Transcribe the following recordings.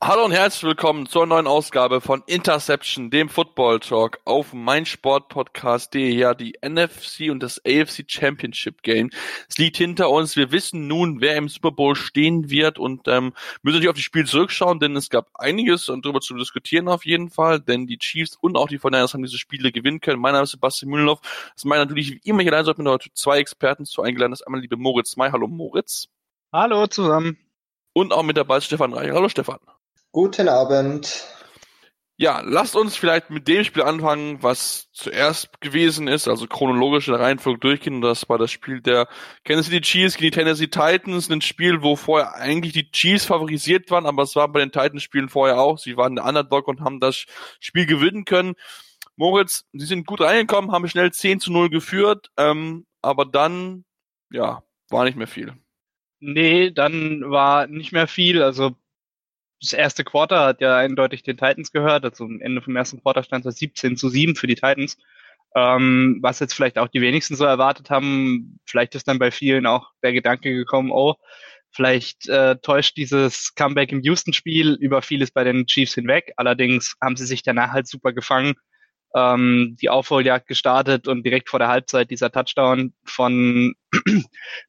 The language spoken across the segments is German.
Hallo und herzlich willkommen zur neuen Ausgabe von Interception, dem Football Talk auf meinsportpodcast.de. Ja, die NFC und das AFC Championship Game. Es liegt hinter uns. Wir wissen nun, wer im Super Bowl stehen wird und ähm, müssen natürlich auf die Spiele zurückschauen, denn es gab einiges und darüber zu diskutieren auf jeden Fall, denn die Chiefs und auch die 49 haben diese Spiele gewinnen können. Mein Name ist Sebastian Mühlenhoff. Das ist mein natürlich wie immer hier allein, mit heute zwei Experten zu eingeladen. Das ist einmal liebe Moritz May. Hallo Moritz. Hallo zusammen. Und auch mit dabei ist Stefan Reich. Hallo Stefan. Guten Abend. Ja, lasst uns vielleicht mit dem Spiel anfangen, was zuerst gewesen ist, also chronologisch in der Reihenfolge durchgehen. das war das Spiel der Kansas City Chiefs gegen die Tennessee Titans. Ein Spiel, wo vorher eigentlich die Chiefs favorisiert waren, aber es war bei den Titans-Spielen vorher auch. Sie waren der Underdog und haben das Spiel gewinnen können. Moritz, sie sind gut reingekommen, haben schnell 10 zu 0 geführt, ähm, aber dann, ja, war nicht mehr viel. Nee, dann war nicht mehr viel. Also das erste Quarter hat ja eindeutig den Titans gehört. Also am Ende vom ersten Quarter stand es 17 zu 7 für die Titans. Ähm, was jetzt vielleicht auch die wenigsten so erwartet haben. Vielleicht ist dann bei vielen auch der Gedanke gekommen, oh, vielleicht äh, täuscht dieses Comeback im Houston-Spiel über vieles bei den Chiefs hinweg. Allerdings haben sie sich danach halt super gefangen. Ähm, die Aufholjagd gestartet und direkt vor der Halbzeit dieser Touchdown von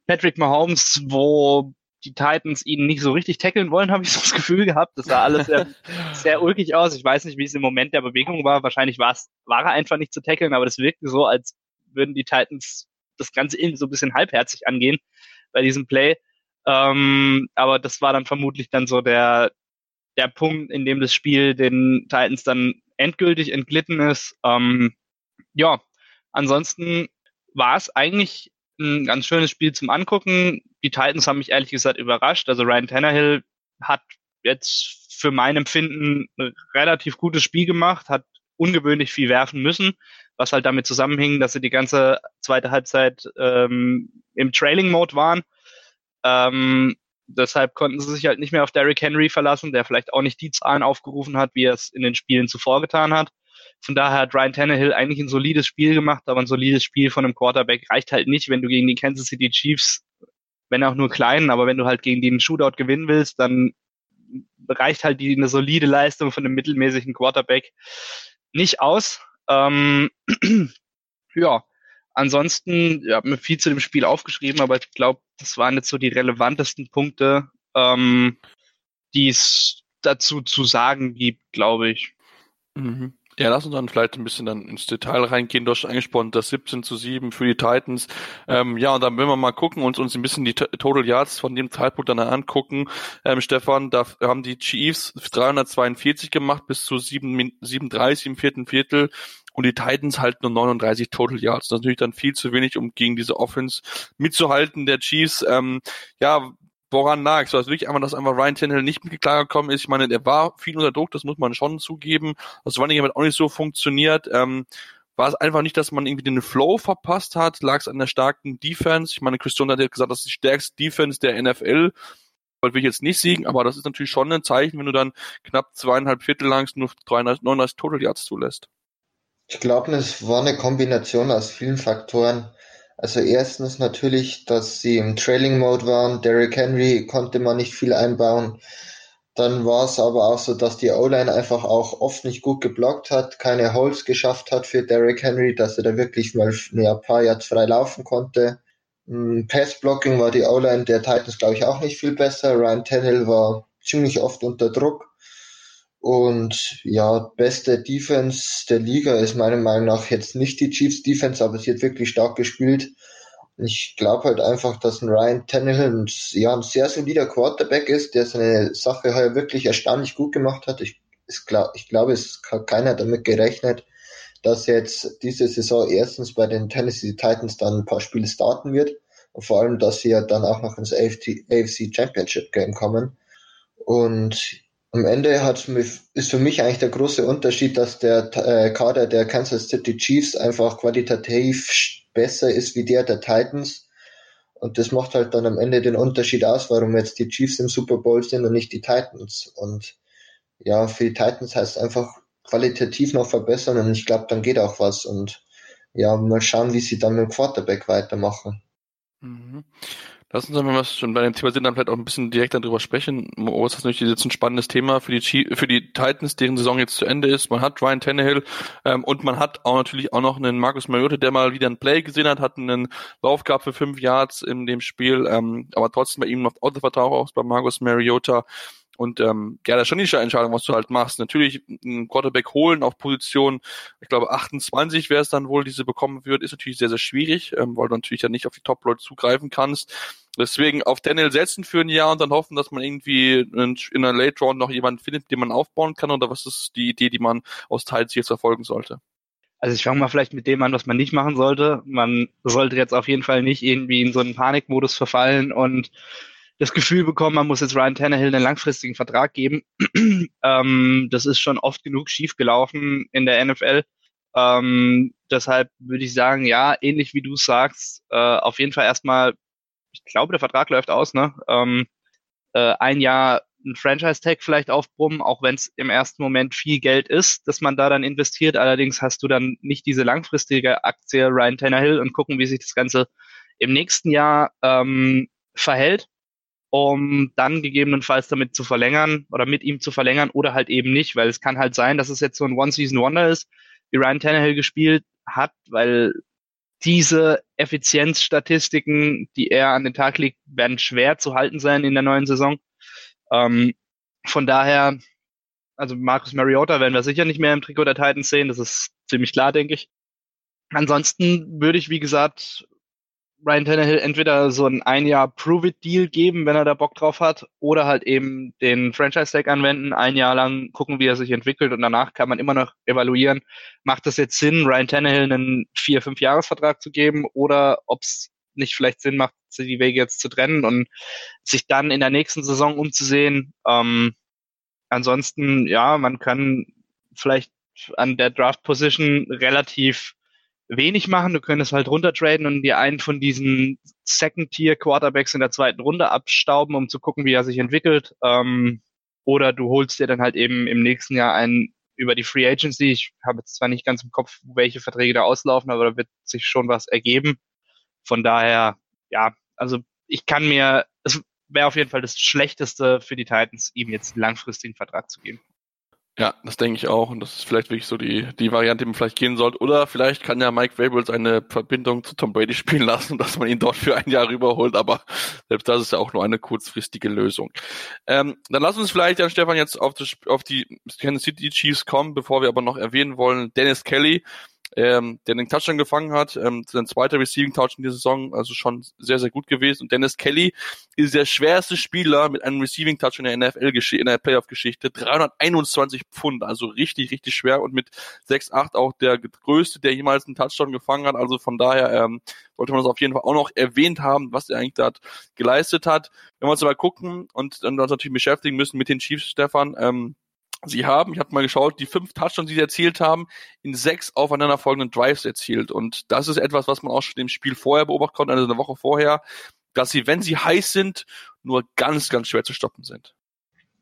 Patrick Mahomes, wo die Titans ihn nicht so richtig tackeln wollen, habe ich so das Gefühl gehabt. Das sah alles sehr, sehr ulkig aus. Ich weiß nicht, wie es im Moment der Bewegung war. Wahrscheinlich war es, war er einfach nicht zu tackeln, aber das wirkte so, als würden die Titans das Ganze irgendwie so ein bisschen halbherzig angehen bei diesem Play. Ähm, aber das war dann vermutlich dann so der, der Punkt, in dem das Spiel den Titans dann endgültig entglitten ist. Ähm, ja, ansonsten war es eigentlich ein ganz schönes Spiel zum Angucken. Die Titans haben mich ehrlich gesagt überrascht. Also Ryan Tannehill hat jetzt für mein Empfinden ein relativ gutes Spiel gemacht, hat ungewöhnlich viel werfen müssen, was halt damit zusammenhing, dass sie die ganze zweite Halbzeit ähm, im Trailing-Mode waren. Ähm, deshalb konnten sie sich halt nicht mehr auf Derrick Henry verlassen, der vielleicht auch nicht die Zahlen aufgerufen hat, wie er es in den Spielen zuvor getan hat. Von daher hat Ryan Tannehill eigentlich ein solides Spiel gemacht, aber ein solides Spiel von einem Quarterback reicht halt nicht, wenn du gegen die Kansas City Chiefs, wenn auch nur kleinen, aber wenn du halt gegen die einen Shootout gewinnen willst, dann reicht halt die eine solide Leistung von einem mittelmäßigen Quarterback nicht aus. Ähm, ja, ansonsten, ja, mir viel zu dem Spiel aufgeschrieben, aber ich glaube, das waren jetzt so die relevantesten Punkte, ähm, die es dazu zu sagen gibt, glaube ich. Mhm. Ja, lass uns dann vielleicht ein bisschen dann ins Detail reingehen. Du hast angesprochen, das 17 zu 7 für die Titans. Ähm, ja, und dann wenn wir mal gucken und uns ein bisschen die Total Yards von dem Zeitpunkt dann angucken. Ähm, Stefan, da haben die Chiefs 342 gemacht bis zu 7, 37 im vierten Viertel und die Titans halt nur 39 Total Yards. Das ist natürlich dann viel zu wenig, um gegen diese Offense mitzuhalten der Chiefs. Ähm, ja, woran lag es? Also wirklich einfach, dass einfach Ryan Tannehill nicht mit gekommen ist. Ich meine, der war viel unter Druck, das muss man schon zugeben. Das war nicht auch nicht so funktioniert. Ähm, war es einfach nicht, dass man irgendwie den Flow verpasst hat? Lag es an der starken Defense? Ich meine, Christian hat ja gesagt, das ist die stärkste Defense der NFL. Wollte ich jetzt nicht siegen, aber das ist natürlich schon ein Zeichen, wenn du dann knapp zweieinhalb Viertel lang nur 39 Total Yards zulässt. Ich glaube, es war eine Kombination aus vielen Faktoren. Also erstens natürlich, dass sie im Trailing Mode waren. Derrick Henry konnte man nicht viel einbauen. Dann war es aber auch so, dass die O-Line einfach auch oft nicht gut geblockt hat, keine Holes geschafft hat für Derrick Henry, dass er da wirklich mal ein paar Yards frei laufen konnte. Pass-Blocking war die O-Line der Titans, glaube ich, auch nicht viel besser. Ryan Tannehill war ziemlich oft unter Druck. Und ja, beste Defense der Liga ist meiner Meinung nach jetzt nicht die Chiefs Defense, aber sie hat wirklich stark gespielt. Ich glaube halt einfach, dass ein Ryan Tannehill ein, ja, ein sehr solider Quarterback ist, der seine Sache halt wirklich erstaunlich gut gemacht hat. Ich, ist klar, ich glaube, es hat keiner damit gerechnet, dass jetzt diese Saison erstens bei den Tennessee Titans dann ein paar Spiele starten wird und vor allem, dass sie ja dann auch noch ins AFC, Championship Game kommen. Und am Ende hat ist für mich eigentlich der große Unterschied, dass der äh, Kader der Kansas City Chiefs einfach qualitativ besser ist wie der der Titans. Und das macht halt dann am Ende den Unterschied aus, warum jetzt die Chiefs im Super Bowl sind und nicht die Titans. Und ja, für die Titans heißt einfach qualitativ noch verbessern und ich glaube, dann geht auch was. Und ja, mal schauen, wie sie dann mit dem Quarterback weitermachen. Mhm. Lass uns, wenn wir schon bei dem Thema sind, dann vielleicht auch ein bisschen direkt darüber sprechen. Oh, ist das natürlich jetzt ein spannendes Thema für die, für die Titans, deren Saison jetzt zu Ende ist. Man hat Ryan Tannehill ähm, und man hat auch natürlich auch noch einen Marcus Mariota, der mal wieder ein Play gesehen hat, hat einen Lauf gehabt für fünf Yards in dem Spiel, ähm, aber trotzdem bei ihm noch Autovertrag aus bei Marcus Mariota. Und ähm, ja, das ist schon die Entscheidung, was du halt machst. Natürlich ein Quarterback holen auf Position, ich glaube 28 wäre es dann wohl, diese bekommen wird, ist natürlich sehr, sehr schwierig, ähm, weil du natürlich ja nicht auf die Top-Leute zugreifen kannst. Deswegen auf Daniel setzen für ein Jahr und dann hoffen, dass man irgendwie in einer Late Round noch jemanden findet, den man aufbauen kann. Oder was ist die Idee, die man aus Teils jetzt verfolgen sollte? Also ich fange mal vielleicht mit dem an, was man nicht machen sollte. Man sollte jetzt auf jeden Fall nicht irgendwie in so einen Panikmodus verfallen und das Gefühl bekommen, man muss jetzt Ryan Tannehill einen langfristigen Vertrag geben. ähm, das ist schon oft genug schief gelaufen in der NFL. Ähm, deshalb würde ich sagen, ja, ähnlich wie du sagst, äh, auf jeden Fall erstmal, ich glaube, der Vertrag läuft aus, ne? Ähm, äh, ein Jahr ein Franchise-Tag vielleicht aufbrummen, auch wenn es im ersten Moment viel Geld ist, dass man da dann investiert. Allerdings hast du dann nicht diese langfristige Aktie Ryan Tannehill und gucken, wie sich das Ganze im nächsten Jahr ähm, verhält um dann gegebenenfalls damit zu verlängern oder mit ihm zu verlängern oder halt eben nicht, weil es kann halt sein, dass es jetzt so ein One-Season-Wonder ist, wie Ryan Tannehill gespielt hat, weil diese Effizienzstatistiken, die er an den Tag legt, werden schwer zu halten sein in der neuen Saison. Ähm, von daher, also Marcus Mariota werden wir sicher nicht mehr im Trikot der Titans sehen, das ist ziemlich klar, denke ich. Ansonsten würde ich, wie gesagt, Ryan Tannehill entweder so ein ein Jahr Prove-It-Deal geben, wenn er da Bock drauf hat, oder halt eben den Franchise-Tag anwenden, ein Jahr lang gucken, wie er sich entwickelt und danach kann man immer noch evaluieren, macht es jetzt Sinn, Ryan Tannehill einen vier, fünf Jahresvertrag zu geben oder ob es nicht vielleicht Sinn macht, die Wege jetzt zu trennen und sich dann in der nächsten Saison umzusehen. Ähm, ansonsten, ja, man kann vielleicht an der Draft-Position relativ wenig machen. Du könntest halt runtertraden und dir einen von diesen Second-Tier-Quarterbacks in der zweiten Runde abstauben, um zu gucken, wie er sich entwickelt. Ähm, oder du holst dir dann halt eben im nächsten Jahr einen über die Free Agency. Ich habe jetzt zwar nicht ganz im Kopf, welche Verträge da auslaufen, aber da wird sich schon was ergeben. Von daher, ja, also ich kann mir, es wäre auf jeden Fall das Schlechteste für die Titans, ihm jetzt langfristigen Vertrag zu geben. Ja, das denke ich auch. Und das ist vielleicht wirklich so die, die Variante, die man vielleicht gehen sollte. Oder vielleicht kann ja Mike Vrabel seine Verbindung zu Tom Brady spielen lassen, dass man ihn dort für ein Jahr rüberholt. Aber selbst das ist ja auch nur eine kurzfristige Lösung. Ähm, dann lass uns vielleicht, ja, Stefan, jetzt auf, das, auf die Kansas City Chiefs kommen, bevor wir aber noch erwähnen wollen, Dennis Kelly, ähm, der den Touchdown gefangen hat, ähm, sein zweiter Receiving Touch in der Saison, also schon sehr, sehr gut gewesen. Und Dennis Kelly ist der schwerste Spieler mit einem Receiving Touch in der NFL, in der Playoff-Geschichte. 321 Pfund, also richtig, richtig schwer und mit 6'8 auch der größte, der jemals einen Touchdown gefangen hat. Also von daher ähm, sollte man das auf jeden Fall auch noch erwähnt haben, was er eigentlich dort geleistet hat. Wenn wir uns mal gucken und dann uns natürlich beschäftigen müssen mit den Chiefs, Stefan, ähm, Sie haben, ich habe mal geschaut, die fünf Touchdowns, die sie erzielt haben, in sechs aufeinanderfolgenden Drives erzielt. Und das ist etwas, was man auch schon im Spiel vorher beobachten konnte, also eine Woche vorher, dass sie, wenn sie heiß sind, nur ganz, ganz schwer zu stoppen sind.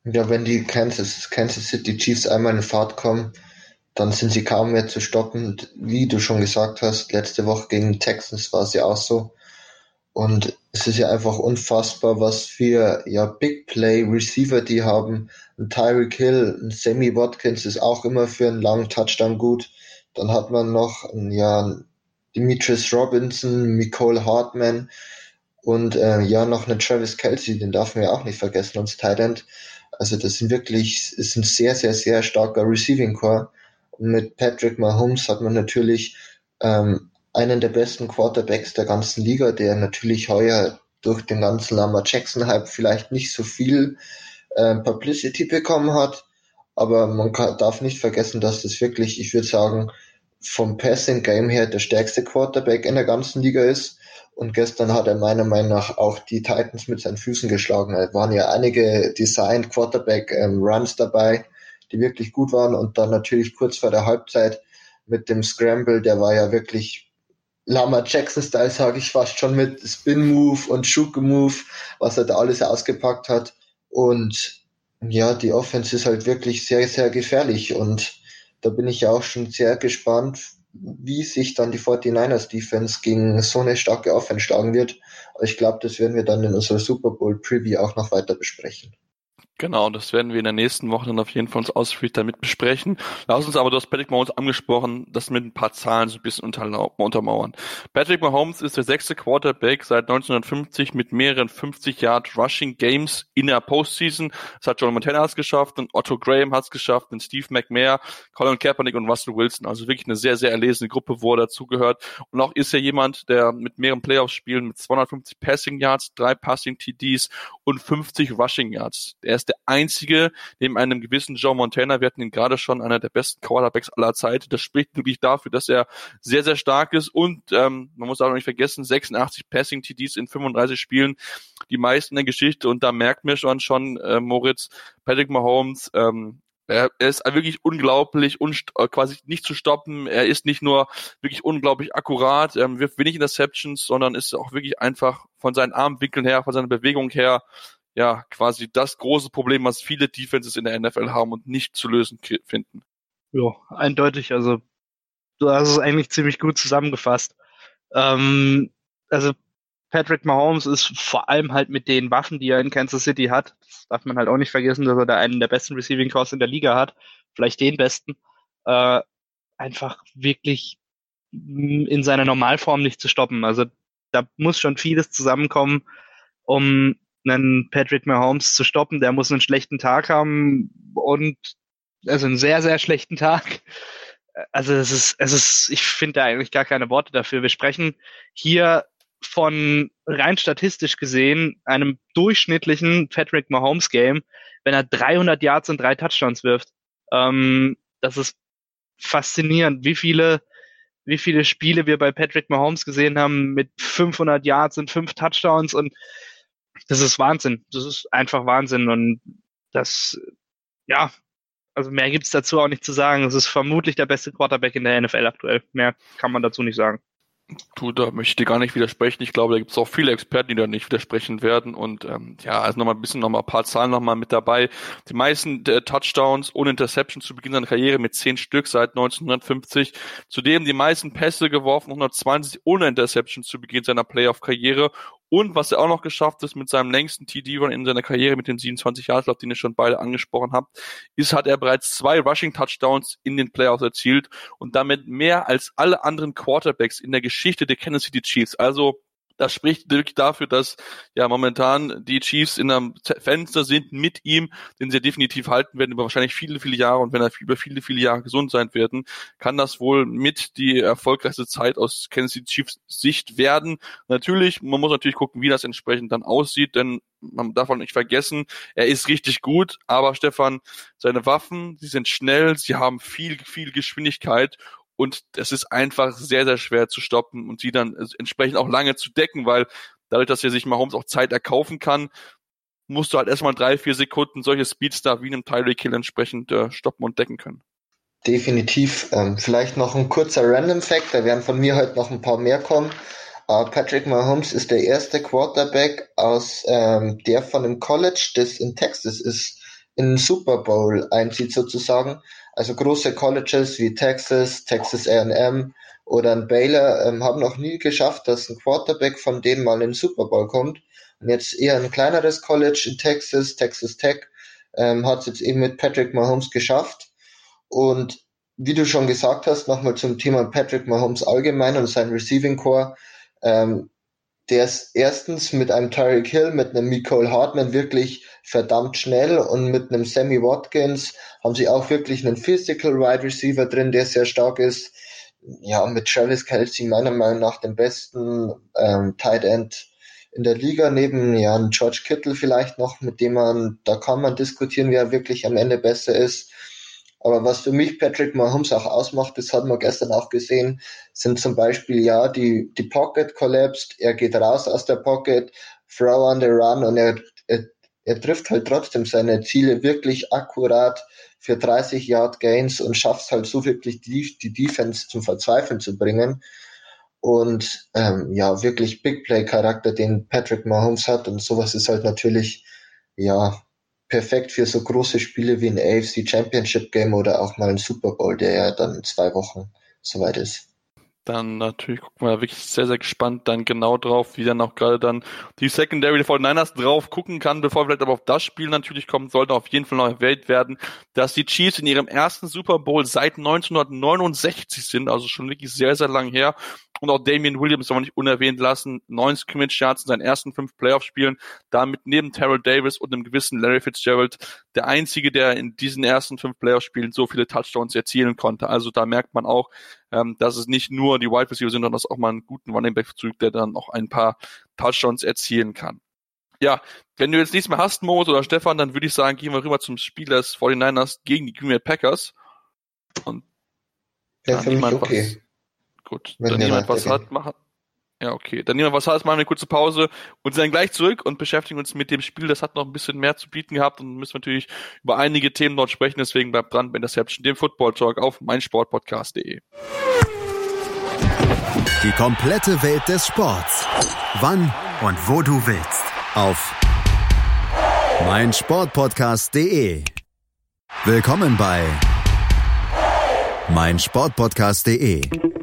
Ja, wenn die Kansas, Kansas City Chiefs einmal in Fahrt kommen, dann sind sie kaum mehr zu stoppen. Wie du schon gesagt hast, letzte Woche gegen Texans war es ja auch so. Und es ist ja einfach unfassbar, was für ja, Big Play Receiver die haben. Ein Tyreek Hill, ein Sammy Watkins ist auch immer für einen langen Touchdown gut. Dann hat man noch ein, ja, Demetrius Robinson, Nicole Hartman und äh, ja noch einen Travis Kelsey, den darf man ja auch nicht vergessen, uns Thailand. Also das sind wirklich, ist ein sehr, sehr, sehr starker Receiving Core. Und mit Patrick Mahomes hat man natürlich ähm, einen der besten Quarterbacks der ganzen Liga, der natürlich heuer durch den ganzen Lamar Jackson-Hype vielleicht nicht so viel äh, Publicity bekommen hat. Aber man kann, darf nicht vergessen, dass das wirklich, ich würde sagen, vom Passing Game her der stärkste Quarterback in der ganzen Liga ist. Und gestern hat er meiner Meinung nach auch die Titans mit seinen Füßen geschlagen. Es waren ja einige Designed Quarterback ähm, Runs dabei, die wirklich gut waren. Und dann natürlich kurz vor der Halbzeit mit dem Scramble, der war ja wirklich Lama Jackson-Style, sage ich fast schon, mit Spin-Move und Shuke-Move, was er da alles ausgepackt hat. Und ja, die Offense ist halt wirklich sehr, sehr gefährlich. Und da bin ich ja auch schon sehr gespannt, wie sich dann die 49ers Defense gegen so eine starke Offense schlagen wird. Ich glaube, das werden wir dann in unserer Super Bowl Preview auch noch weiter besprechen. Genau, das werden wir in der nächsten Woche dann auf jeden Fall uns ausführlich damit besprechen. Lass uns aber, du hast Patrick Mahomes angesprochen, das mit ein paar Zahlen so ein bisschen untermauern. Patrick Mahomes ist der sechste Quarterback seit 1950 mit mehreren 50 Yard Rushing Games in der Postseason. Das hat John Montana es geschafft und Otto Graham hat es geschafft und Steve McMahon, Colin Kaepernick und Russell Wilson. Also wirklich eine sehr, sehr erlesene Gruppe, wo er dazugehört. Und auch ist er jemand, der mit mehreren Playoffs-Spielen mit 250 Passing Yards, drei Passing TDs und 50 Rushing Yards. Er ist der einzige, neben einem gewissen Joe Montana, wir hatten ihn gerade schon, einer der besten Quarterbacks aller Zeit. Das spricht wirklich dafür, dass er sehr, sehr stark ist und ähm, man muss auch nicht vergessen, 86 Passing TDs in 35 Spielen, die meisten in der Geschichte und da merkt mir schon schon äh, Moritz, Patrick Mahomes, ähm, er, ist wirklich unglaublich, un, äh, quasi nicht zu stoppen. Er ist nicht nur wirklich unglaublich akkurat, er wirft wenig Interceptions, sondern ist auch wirklich einfach von seinen Armwinkeln her, von seiner Bewegung her ja quasi das große Problem, was viele Defenses in der NFL haben und nicht zu lösen finden. Ja, eindeutig. Also du hast es eigentlich ziemlich gut zusammengefasst. Ähm, also Patrick Mahomes ist vor allem halt mit den Waffen, die er in Kansas City hat, das darf man halt auch nicht vergessen, dass er da einen der besten Receiving Cores in der Liga hat, vielleicht den besten, äh, einfach wirklich in seiner Normalform nicht zu stoppen. Also da muss schon vieles zusammenkommen, um einen Patrick Mahomes zu stoppen. Der muss einen schlechten Tag haben und also einen sehr, sehr schlechten Tag. Also es ist, es ist, ich finde da eigentlich gar keine Worte dafür. Wir sprechen hier von rein statistisch gesehen einem durchschnittlichen Patrick Mahomes Game, wenn er 300 Yards und drei Touchdowns wirft. Ähm, das ist faszinierend, wie viele, wie viele Spiele wir bei Patrick Mahomes gesehen haben mit 500 Yards und fünf Touchdowns und das ist Wahnsinn. Das ist einfach Wahnsinn. Und das, ja, also mehr gibt's dazu auch nicht zu sagen. Es ist vermutlich der beste Quarterback in der NFL aktuell. Mehr kann man dazu nicht sagen. Du, da möchte ich dir gar nicht widersprechen. Ich glaube, da gibt es auch viele Experten, die da nicht widersprechen werden. Und ähm, ja, also nochmal ein bisschen nochmal ein paar Zahlen nochmal mit dabei. Die meisten äh, Touchdowns ohne Interception zu Beginn seiner Karriere mit zehn Stück seit 1950. Zudem die meisten Pässe geworfen, 120 ohne Interception zu Beginn seiner Playoff-Karriere und was er auch noch geschafft ist mit seinem längsten TD-Run in seiner Karriere mit dem 27 Yard Lauf, den ihr schon beide angesprochen habt, ist, hat er bereits zwei Rushing Touchdowns in den Playoffs erzielt und damit mehr als alle anderen Quarterbacks in der Geschichte der Kansas City Chiefs. Also das spricht wirklich dafür, dass ja momentan die Chiefs in einem Fenster sind mit ihm, den sie definitiv halten werden über wahrscheinlich viele, viele Jahre. Und wenn er über viele, viele Jahre gesund sein werden, kann das wohl mit die erfolgreichste Zeit aus Kansas City Chiefs Sicht werden. Natürlich, man muss natürlich gucken, wie das entsprechend dann aussieht, denn man darf auch nicht vergessen, er ist richtig gut, aber Stefan, seine Waffen, sie sind schnell, sie haben viel, viel Geschwindigkeit und es ist einfach sehr, sehr schwer zu stoppen und sie dann entsprechend auch lange zu decken, weil dadurch, dass er sich Mahomes auch Zeit erkaufen kann, musst du halt erstmal drei, vier Sekunden solche Speedstar wie einem Tyreek Hill entsprechend äh, stoppen und decken können. Definitiv. Ähm, vielleicht noch ein kurzer Random Fact, da werden von mir heute noch ein paar mehr kommen. Uh, Patrick Mahomes ist der erste Quarterback aus ähm, der von dem College, das in Texas ist, in den Super Bowl einzieht sozusagen. Also große Colleges wie Texas, Texas A&M oder ein Baylor ähm, haben noch nie geschafft, dass ein Quarterback von denen mal in den Super Bowl kommt. Und jetzt eher ein kleineres College in Texas, Texas Tech, ähm, hat es jetzt eben mit Patrick Mahomes geschafft. Und wie du schon gesagt hast, nochmal zum Thema Patrick Mahomes allgemein und sein Receiving Core. Ähm, der ist erstens mit einem Tyreek Hill, mit einem Nicole Hartman wirklich verdammt schnell und mit einem Sammy Watkins haben sie auch wirklich einen Physical Wide Receiver drin, der sehr stark ist. Ja, mit Travis Kelsey meiner Meinung nach den besten ähm, Tight End in der Liga, neben ja, George Kittle vielleicht noch, mit dem man, da kann man diskutieren, wer wirklich am Ende besser ist. Aber was für mich Patrick Mahomes auch ausmacht, das hat man gestern auch gesehen, sind zum Beispiel, ja, die, die Pocket collapsed, er geht raus aus der Pocket, throw on the run und er, er, er trifft halt trotzdem seine Ziele wirklich akkurat für 30 Yard Gains und schafft halt so wirklich die, die Defense zum Verzweifeln zu bringen. Und ähm, ja, wirklich Big Play Charakter, den Patrick Mahomes hat und sowas ist halt natürlich ja perfekt für so große Spiele wie ein AFC Championship Game oder auch mal ein Super Bowl, der ja dann in zwei Wochen soweit ist. Dann natürlich gucken wir wirklich sehr, sehr gespannt dann genau drauf, wie dann auch gerade dann die Secondary der 49ers drauf gucken kann, bevor vielleicht aber auf das Spiel natürlich kommen, sollte auf jeden Fall noch erwähnt werden, dass die Chiefs in ihrem ersten Super Bowl seit 1969 sind, also schon wirklich sehr, sehr lang her und auch Damian Williams soll man nicht unerwähnt lassen. Neun Scrimmage Yards in seinen ersten fünf Playoff-Spielen. Damit neben Terrell Davis und einem gewissen Larry Fitzgerald der einzige, der in diesen ersten fünf Playoff-Spielen so viele Touchdowns erzielen konnte. Also da merkt man auch, ähm, dass es nicht nur die Wide Receiver sind, sondern dass auch mal einen guten Running Back zurück, der dann auch ein paar Touchdowns erzielen kann. Ja, wenn du jetzt nichts mehr hast, Moritz oder Stefan, dann würde ich sagen, gehen wir rüber zum Spiel des 49ers gegen die Green Bay Packers. Und ja, für mich okay. Gut, Wenn dann jemand was hat, machen. Ja, okay. Dann jemand was hat, machen wir eine kurze Pause und sind dann gleich zurück und beschäftigen uns mit dem Spiel. Das hat noch ein bisschen mehr zu bieten gehabt und müssen natürlich über einige Themen dort sprechen. Deswegen bleibt dran bei Interception, dem Football Talk auf meinsportpodcast.de. Die komplette Welt des Sports. Wann und wo du willst. Auf meinsportpodcast.de. Willkommen bei meinsportpodcast.de.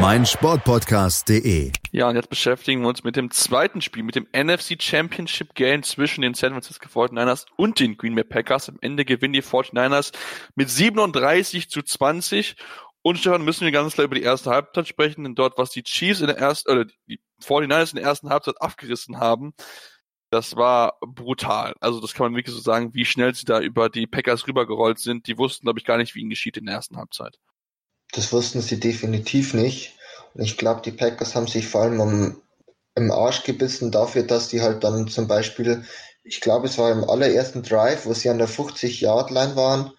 meinsportpodcast.de. Ja, und jetzt beschäftigen wir uns mit dem zweiten Spiel, mit dem NFC Championship Game zwischen den San Francisco 49ers und den Green Bay Packers. Am Ende gewinnen die 49ers mit 37 zu 20. Und Stefan, müssen wir ganz klar über die erste Halbzeit sprechen, denn dort, was die Chiefs in der ersten, oder die 49ers in der ersten Halbzeit abgerissen haben, das war brutal. Also das kann man wirklich so sagen, wie schnell sie da über die Packers rübergerollt sind. Die wussten, glaube ich, gar nicht, wie ihnen geschieht in der ersten Halbzeit. Das wussten sie definitiv nicht. Ich glaube, die Packers haben sich vor allem am, im Arsch gebissen dafür, dass die halt dann zum Beispiel, ich glaube, es war im allerersten Drive, wo sie an der 50-Yard-Line waren,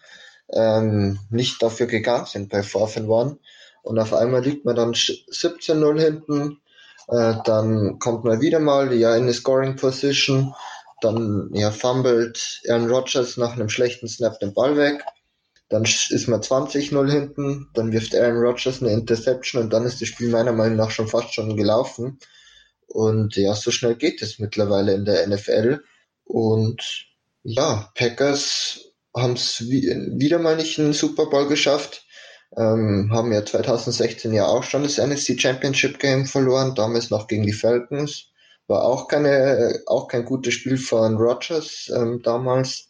ähm, nicht dafür gegangen sind bei 4 One. Und auf einmal liegt man dann 17-0 hinten. Äh, dann kommt man wieder mal ja in eine Scoring Position. Dann ja, fummelt Aaron Rodgers nach einem schlechten Snap den Ball weg. Dann ist man 20-0 hinten, dann wirft Aaron Rodgers eine Interception und dann ist das Spiel meiner Meinung nach schon fast schon gelaufen. Und ja, so schnell geht es mittlerweile in der NFL. Und ja, Packers haben es wieder mal nicht in den Super Bowl geschafft. Ähm, haben ja 2016 ja auch schon das NFC Championship Game verloren, damals noch gegen die Falcons. War auch keine, auch kein gutes Spiel von Rodgers ähm, damals.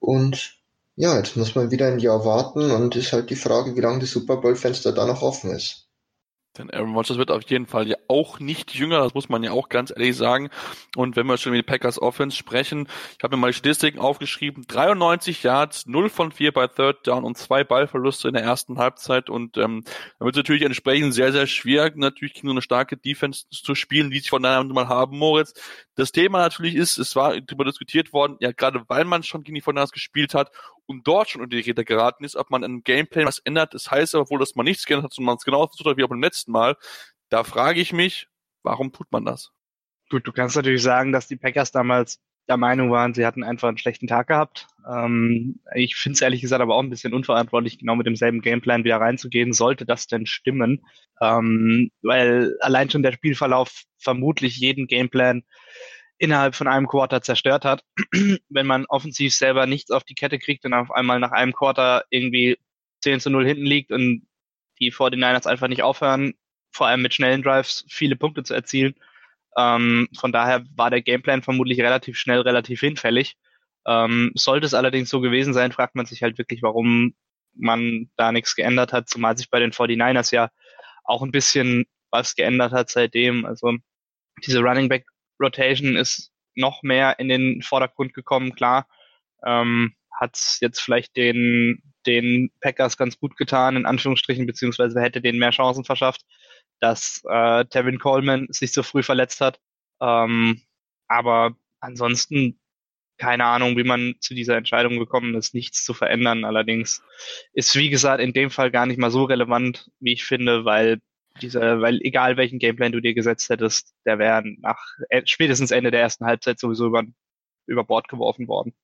Und ja, jetzt muss man wieder ein Jahr warten und ist halt die Frage, wie lange das Super Bowl-Fenster da noch offen ist. Denn Aaron Rodgers wird auf jeden Fall ja auch nicht jünger, das muss man ja auch ganz ehrlich sagen. Und wenn wir schon über die Packers Offense sprechen, ich habe mir mal die Statistiken aufgeschrieben, 93 Yards, 0 von 4 bei Third Down und zwei Ballverluste in der ersten Halbzeit. Und ähm, da wird es natürlich entsprechend sehr, sehr schwer, natürlich gegen so eine starke Defense zu spielen, wie sie von deiner mal haben, Moritz. Das Thema natürlich ist, es war darüber diskutiert worden, ja gerade weil man schon gegen die Fortinanders gespielt hat und dort schon unter die Räder geraten ist, ob man im Gameplay was ändert. Das heißt aber wohl, dass man nichts geändert hat, sondern man es genauso versucht wie auch beim letzten Mal. Da frage ich mich, warum tut man das? Gut, du kannst natürlich sagen, dass die Packers damals der Meinung waren, sie hatten einfach einen schlechten Tag gehabt. Ähm, ich finde es ehrlich gesagt aber auch ein bisschen unverantwortlich, genau mit demselben Gameplan wieder reinzugehen. Sollte das denn stimmen? Ähm, weil allein schon der Spielverlauf vermutlich jeden Gameplan innerhalb von einem Quarter zerstört hat. Wenn man offensiv selber nichts auf die Kette kriegt und auf einmal nach einem Quarter irgendwie 10 zu 0 hinten liegt und die 49ers einfach nicht aufhören, vor allem mit schnellen Drives viele Punkte zu erzielen. Ähm, von daher war der Gameplan vermutlich relativ schnell, relativ hinfällig. Ähm, sollte es allerdings so gewesen sein, fragt man sich halt wirklich, warum man da nichts geändert hat, zumal sich bei den 49ers ja auch ein bisschen was geändert hat seitdem. Also diese Running Back Rotation ist noch mehr in den Vordergrund gekommen, klar. Ähm, hat jetzt vielleicht den, den Packers ganz gut getan, in Anführungsstrichen, beziehungsweise hätte denen mehr Chancen verschafft, dass äh, Tevin Coleman sich so früh verletzt hat. Ähm, aber ansonsten keine Ahnung, wie man zu dieser Entscheidung gekommen ist, nichts zu verändern. Allerdings ist, wie gesagt, in dem Fall gar nicht mal so relevant, wie ich finde, weil dieser, weil egal welchen Gameplan du dir gesetzt hättest, der wäre nach äh, spätestens Ende der ersten Halbzeit sowieso über, über Bord geworfen worden.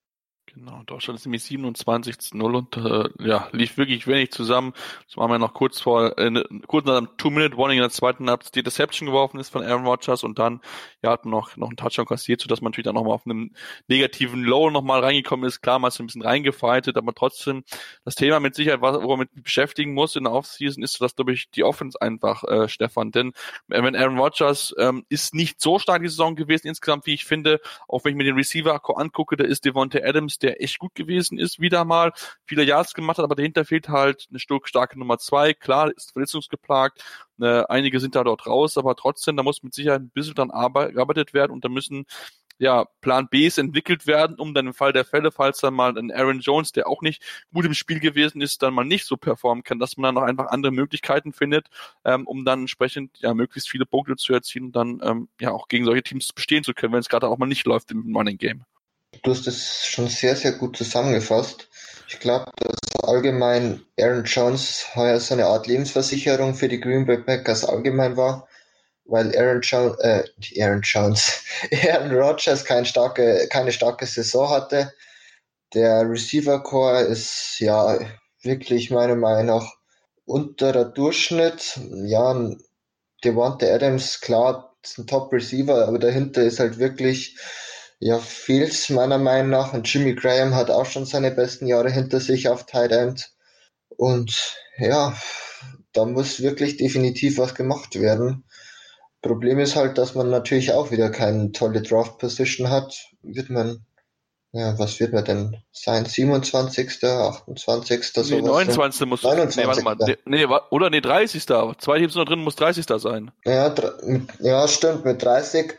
Genau, Deutschland ist nämlich 27 zu 0 und äh, ja, lief wirklich wenig zusammen. Das waren wir noch kurz vor, äh, ne, kurz nach einem Two-Minute-Warning in der zweiten Halbzeit die Deception geworfen ist von Aaron Rodgers und dann ja, hat man noch, noch einen Touchdown kassiert, sodass man natürlich dann nochmal auf einem negativen Low nochmal reingekommen ist. Klar, man ist ein bisschen reingefightet, aber trotzdem das Thema mit Sicherheit, was, wo man mit beschäftigen muss in der Offseason, ist das, glaube ich, die Offense einfach, äh, Stefan. Denn äh, wenn Aaron Rodgers ähm, ist nicht so stark die Saison gewesen insgesamt, wie ich finde, auch wenn ich mir den Receiver angucke, da ist Devontae Adams der echt gut gewesen ist, wieder mal viele Yards gemacht hat, aber dahinter fehlt halt eine starke Nummer zwei. Klar, ist verletzungsgeplagt, äh, einige sind da dort raus, aber trotzdem, da muss mit Sicherheit ein bisschen dann gearbeitet werden und da müssen ja, Plan Bs entwickelt werden, um dann im Fall der Fälle, falls dann mal ein Aaron Jones, der auch nicht gut im Spiel gewesen ist, dann mal nicht so performen kann, dass man dann noch einfach andere Möglichkeiten findet, ähm, um dann entsprechend ja möglichst viele Punkte zu erzielen und dann ähm, ja auch gegen solche Teams bestehen zu können, wenn es gerade auch mal nicht läuft im Running Game. Du hast es schon sehr, sehr gut zusammengefasst. Ich glaube, dass allgemein Aaron Jones heuer so eine Art Lebensversicherung für die Green Bay Packers allgemein war, weil Aaron Jones, äh, Aaron Jones, Aaron Rodgers keine starke, keine starke Saison hatte. Der Receiver Core ist ja wirklich meiner Meinung nach unterer Durchschnitt. Ja, Devonta Adams, klar, ist ein Top Receiver, aber dahinter ist halt wirklich ja, fehlt's meiner Meinung nach. Und Jimmy Graham hat auch schon seine besten Jahre hinter sich auf Tight End. Und ja, da muss wirklich definitiv was gemacht werden. Problem ist halt, dass man natürlich auch wieder keine tolle Draft Position hat. Wird man, ja, was wird man denn sein? 27., 28., sowas? Nee, 29. muss, 29. Nee, warte mal, nee, oder nee, 30. Zwei Teams noch drin, muss 30. sein. Ja, ja, stimmt, mit 30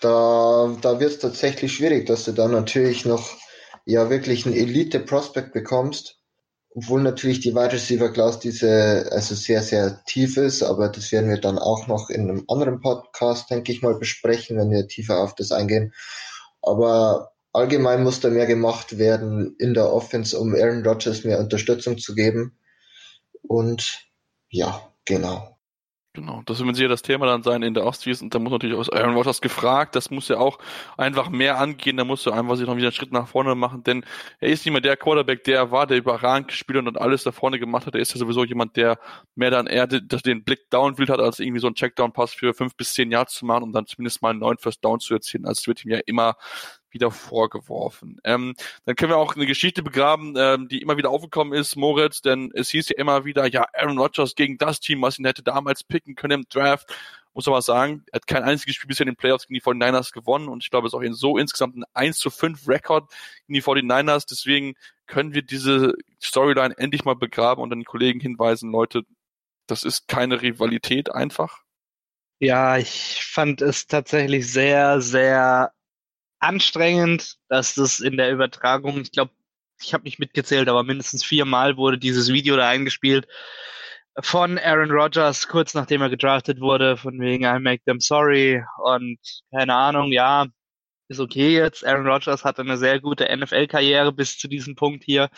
da, da wird es tatsächlich schwierig, dass du dann natürlich noch ja wirklich einen Elite-Prospect bekommst, obwohl natürlich die Wide Receiver Class diese also sehr, sehr tief ist, aber das werden wir dann auch noch in einem anderen Podcast, denke ich mal, besprechen, wenn wir tiefer auf das eingehen. Aber allgemein muss da mehr gemacht werden in der Offense, um Aaron Rodgers mehr Unterstützung zu geben. Und ja, genau. Genau, das wird sicher das Thema dann sein in der Ostseason. Und da muss natürlich auch Aaron Rodgers gefragt. Das muss ja auch einfach mehr angehen. Da muss er einfach sich noch wieder einen Schritt nach vorne machen, denn er ist nicht mehr der Quarterback, der er war, der überragend gespielt und alles da vorne gemacht hat. Er ist ja sowieso jemand, der mehr dann eher den Blick downfield hat, als irgendwie so einen Checkdown-Pass für fünf bis zehn Yards zu machen und dann zumindest mal einen neuen First Down zu erzielen. Also es wird ihm ja immer wieder vorgeworfen. Ähm, dann können wir auch eine Geschichte begraben, ähm, die immer wieder aufgekommen ist, Moritz, denn es hieß ja immer wieder, ja, Aaron Rodgers gegen das Team, was ihn hätte damals picken können im Draft. Muss aber sagen, er hat kein einziges Spiel bisher in den Playoffs gegen die 49ers gewonnen und ich glaube, es ist auch in so insgesamt ein 1 zu 5 Rekord gegen die 49ers. Deswegen können wir diese Storyline endlich mal begraben und an die Kollegen hinweisen, Leute, das ist keine Rivalität einfach. Ja, ich fand es tatsächlich sehr, sehr anstrengend, dass das in der Übertragung, ich glaube, ich habe nicht mitgezählt, aber mindestens viermal wurde dieses Video da eingespielt von Aaron Rodgers, kurz nachdem er gedraftet wurde, von wegen I make them sorry und keine Ahnung, ja, ist okay jetzt. Aaron Rodgers hatte eine sehr gute NFL-Karriere bis zu diesem Punkt hier,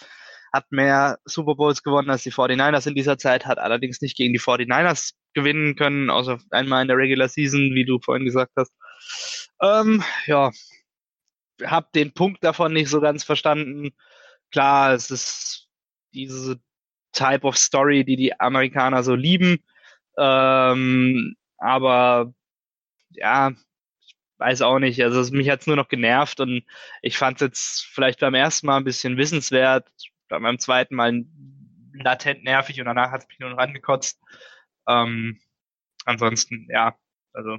hat mehr Super Bowls gewonnen als die 49ers in dieser Zeit, hat allerdings nicht gegen die 49ers gewinnen können, außer einmal in der Regular Season, wie du vorhin gesagt hast. Ähm, ja, habe den Punkt davon nicht so ganz verstanden. Klar, es ist diese Type of Story, die die Amerikaner so lieben. Ähm, aber ja, ich weiß auch nicht. Also mich hat's nur noch genervt und ich fand es jetzt vielleicht beim ersten Mal ein bisschen wissenswert, beim zweiten Mal latent nervig und danach hat es mich nur noch angekotzt. Ähm, ansonsten, ja, also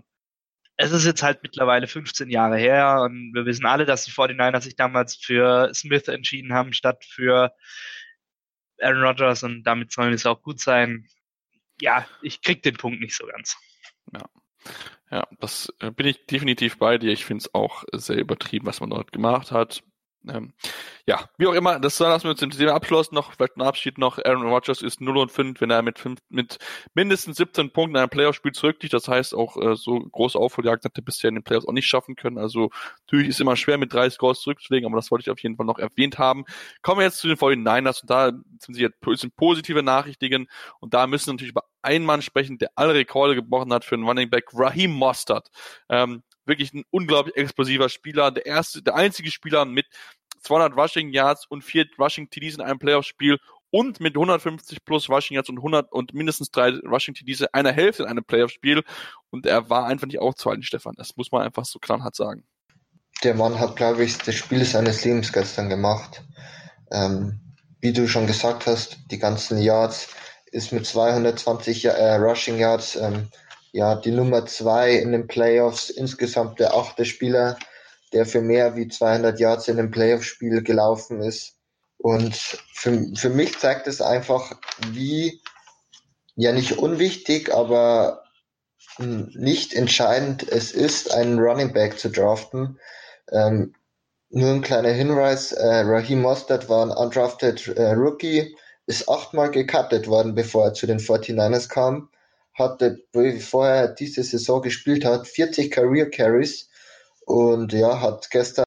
es ist jetzt halt mittlerweile 15 Jahre her und wir wissen alle, dass die 49ers sich damals für Smith entschieden haben, statt für Aaron Rodgers und damit sollen es auch gut sein. Ja, ich krieg den Punkt nicht so ganz. Ja. Ja, das äh, bin ich definitiv bei dir. Ich finde es auch sehr übertrieben, was man dort gemacht hat. Ähm, ja, wie auch immer, das lassen wir uns im Thema Abschluss noch, vielleicht ein Abschied noch. Aaron Rodgers ist 0 und 5, wenn er mit, 5, mit mindestens 17 Punkten in einem Playoff-Spiel zurückliegt. Das heißt, auch äh, so große Aufholjagd hat er bisher in den Playoffs auch nicht schaffen können. Also natürlich ist immer schwer, mit drei Scores zurückzulegen, aber das wollte ich auf jeden Fall noch erwähnt haben. Kommen wir jetzt zu den 49ers und da sind sie jetzt sind positive Nachrichten und da müssen wir natürlich über einen Mann sprechen, der alle Rekorde gebrochen hat für einen Running Back, Raheem Mostert. Ähm, wirklich ein unglaublich explosiver Spieler, der erste, der einzige Spieler mit 200 Rushing Yards und vier Rushing TDs in einem Playoff-Spiel und mit 150 plus Rushing Yards und 100 und mindestens drei Rushing TDs in einer Hälfte in einem Playoff-Spiel und er war einfach nicht aufzuhalten, Stefan. Das muss man einfach so knallhart sagen. Der Mann hat, glaube ich, das Spiel seines Lebens gestern gemacht. Ähm, wie du schon gesagt hast, die ganzen Yards ist mit 220 äh, Rushing Yards ähm, ja die Nummer zwei in den Playoffs, insgesamt der achte Spieler, der für mehr wie 200 Yards in einem Playoff-Spiel gelaufen ist. Und für, für mich zeigt es einfach, wie, ja nicht unwichtig, aber nicht entscheidend es ist, einen Running Back zu draften. Ähm, nur ein kleiner Hinweis, äh, Raheem Mostert war ein undrafted äh, Rookie, ist achtmal gecuttet worden, bevor er zu den 49ers kam, hatte, bevor er diese Saison gespielt hat, 40 Career Carries und ja, hat gestern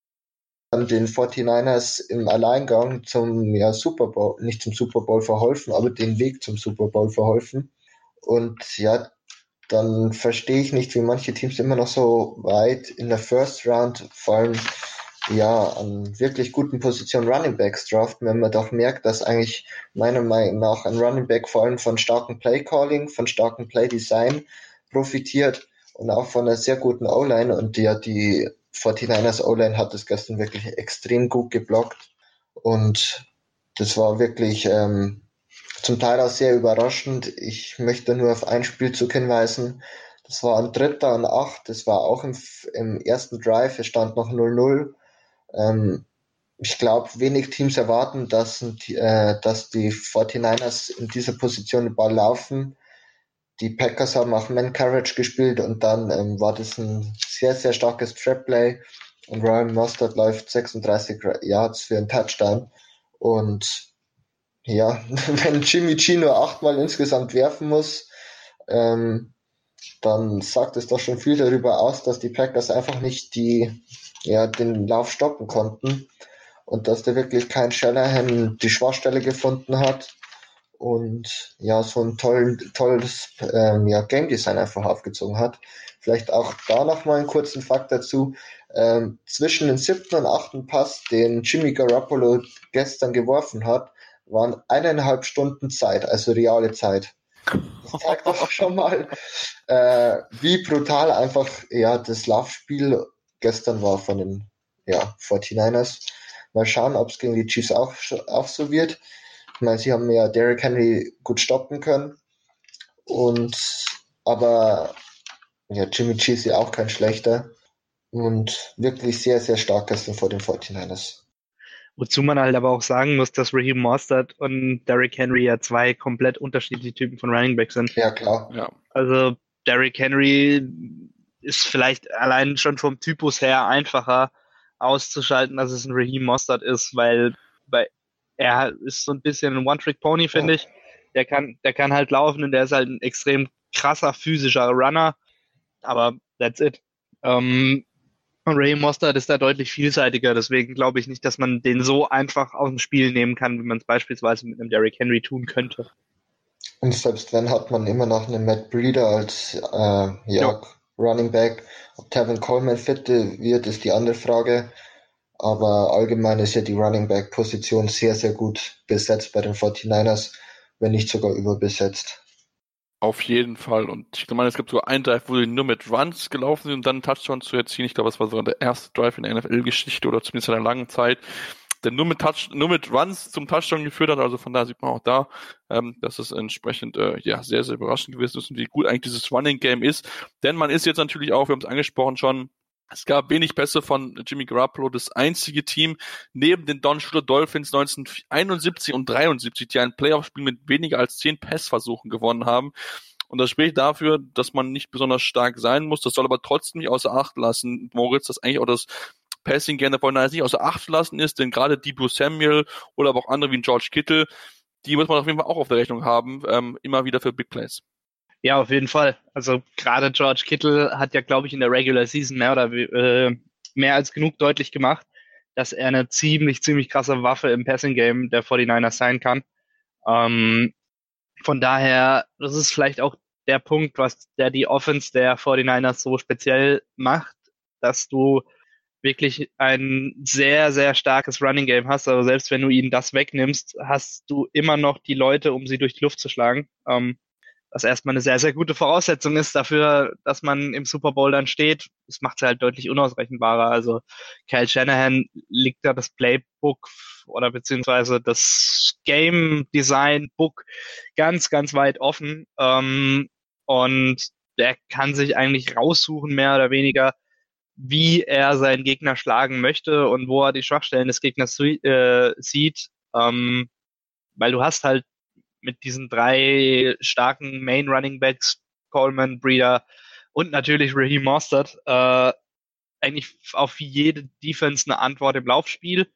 den 49ers im Alleingang zum ja, Super Bowl, nicht zum Super Bowl verholfen, aber den Weg zum Super Bowl verholfen. Und ja, dann verstehe ich nicht, wie manche Teams immer noch so weit in der First Round, vor allem ja, an wirklich guten Positionen Running Backs draften, wenn man doch merkt, dass eigentlich meiner Meinung nach ein Running Back vor allem von starkem Play Calling, von starkem Play Design profitiert und auch von einer sehr guten O-Line und ja, die 49ers O-Line hat es gestern wirklich extrem gut geblockt und das war wirklich ähm, zum Teil auch sehr überraschend. Ich möchte nur auf ein Spielzug hinweisen. Das war ein Dritter und Acht. Das war auch im, im ersten Drive. Es stand noch 0-0. Ähm, ich glaube, wenig Teams erwarten, dass, äh, dass die 49ers in dieser Position den Ball laufen. Die Packers haben auch Man Courage gespielt und dann ähm, war das ein sehr, sehr starkes Trap Play und Ryan Mustard läuft 36 Yards für einen Touchdown. Und ja, wenn Jimmy G nur achtmal insgesamt werfen muss, ähm, dann sagt es doch schon viel darüber aus, dass die Packers einfach nicht die, ja, den Lauf stoppen konnten und dass der wirklich kein Shanahan die Schwachstelle gefunden hat und ja, so ein toll, tolles ähm, ja, Game Design einfach aufgezogen hat. Vielleicht auch da noch mal einen kurzen Fakt dazu. Ähm, zwischen den siebten und achten Pass, den Jimmy Garoppolo gestern geworfen hat, waren eineinhalb Stunden Zeit, also reale Zeit. Das zeigt doch schon mal, äh, wie brutal einfach ja das Laufspiel gestern war von den ja, 49ers. Mal schauen, ob es gegen die Chiefs auch, auch so wird. Ich meine, sie haben ja Derrick Henry gut stoppen können. Und aber ja, Jimmy G ist ja auch kein schlechter. Und wirklich sehr, sehr stark gestern vor den 49ers. Wozu man halt aber auch sagen muss, dass Raheem Mostert und Derrick Henry ja zwei komplett unterschiedliche Typen von Running Back sind. Ja, klar. Ja. Also Derrick Henry ist vielleicht allein schon vom Typus her einfacher auszuschalten, als es ein Raheem Mostert ist, weil bei er ist so ein bisschen ein One-Trick-Pony, finde ich. Der kann, der kann halt laufen und der ist halt ein extrem krasser physischer Runner. Aber that's it. Ähm, und Ray Mostert ist da deutlich vielseitiger, deswegen glaube ich nicht, dass man den so einfach aus dem Spiel nehmen kann, wie man es beispielsweise mit einem Derrick Henry tun könnte. Und selbst wenn, hat man immer noch einen Matt Breeder als äh, ja, ja. Running Back. Ob Tevin Coleman fit wird, ist die andere Frage. Aber allgemein ist ja die Running Back Position sehr, sehr gut besetzt bei den 49ers, wenn nicht sogar überbesetzt. Auf jeden Fall. Und ich meine, es gibt sogar einen Drive, wo sie nur mit Runs gelaufen sind und dann einen Touchdown zu erzielen. Ich glaube, das war sogar der erste Drive in der NFL-Geschichte oder zumindest in einer langen Zeit, der nur mit Touch, nur mit Runs zum Touchdown geführt hat. Also von da sieht man auch da, ähm, dass es entsprechend äh, ja sehr, sehr überraschend gewesen ist und wie gut eigentlich dieses Running Game ist. Denn man ist jetzt natürlich auch, wir haben es angesprochen schon, es gab wenig Pässe von Jimmy Garoppolo, das einzige Team neben den Don Shula Dolphins 1971 und 73, die ein Playoff-Spiel mit weniger als zehn Passversuchen gewonnen haben. Und das spricht dafür, dass man nicht besonders stark sein muss. Das soll aber trotzdem nicht außer Acht lassen, Moritz, dass eigentlich auch das Passing gerne von nicht außer Acht lassen ist, denn gerade Debo Samuel oder aber auch andere wie George Kittle, die muss man auf jeden Fall auch auf der Rechnung haben, ähm, immer wieder für Big Plays. Ja, auf jeden Fall. Also gerade George Kittle hat ja, glaube ich, in der Regular Season mehr oder äh, mehr als genug deutlich gemacht, dass er eine ziemlich, ziemlich krasse Waffe im Passing Game der 49ers sein kann. Ähm, von daher, das ist vielleicht auch der Punkt, was der die Offense der 49ers so speziell macht. dass du wirklich ein sehr, sehr starkes Running Game hast. Also selbst wenn du ihnen das wegnimmst, hast du immer noch die Leute, um sie durch die Luft zu schlagen. Ähm, was erstmal eine sehr, sehr gute Voraussetzung ist dafür, dass man im Super Bowl dann steht. Das macht es halt deutlich unausrechenbarer. Also Kyle Shanahan liegt da das Playbook oder beziehungsweise das Game Design Book ganz, ganz weit offen. Ähm, und der kann sich eigentlich raussuchen, mehr oder weniger, wie er seinen Gegner schlagen möchte und wo er die Schwachstellen des Gegners äh, sieht. Ähm, weil du hast halt mit diesen drei starken Main Running Backs, Coleman, Breeder und natürlich Raheem Mostert, äh, eigentlich auf jede Defense eine Antwort im Laufspiel.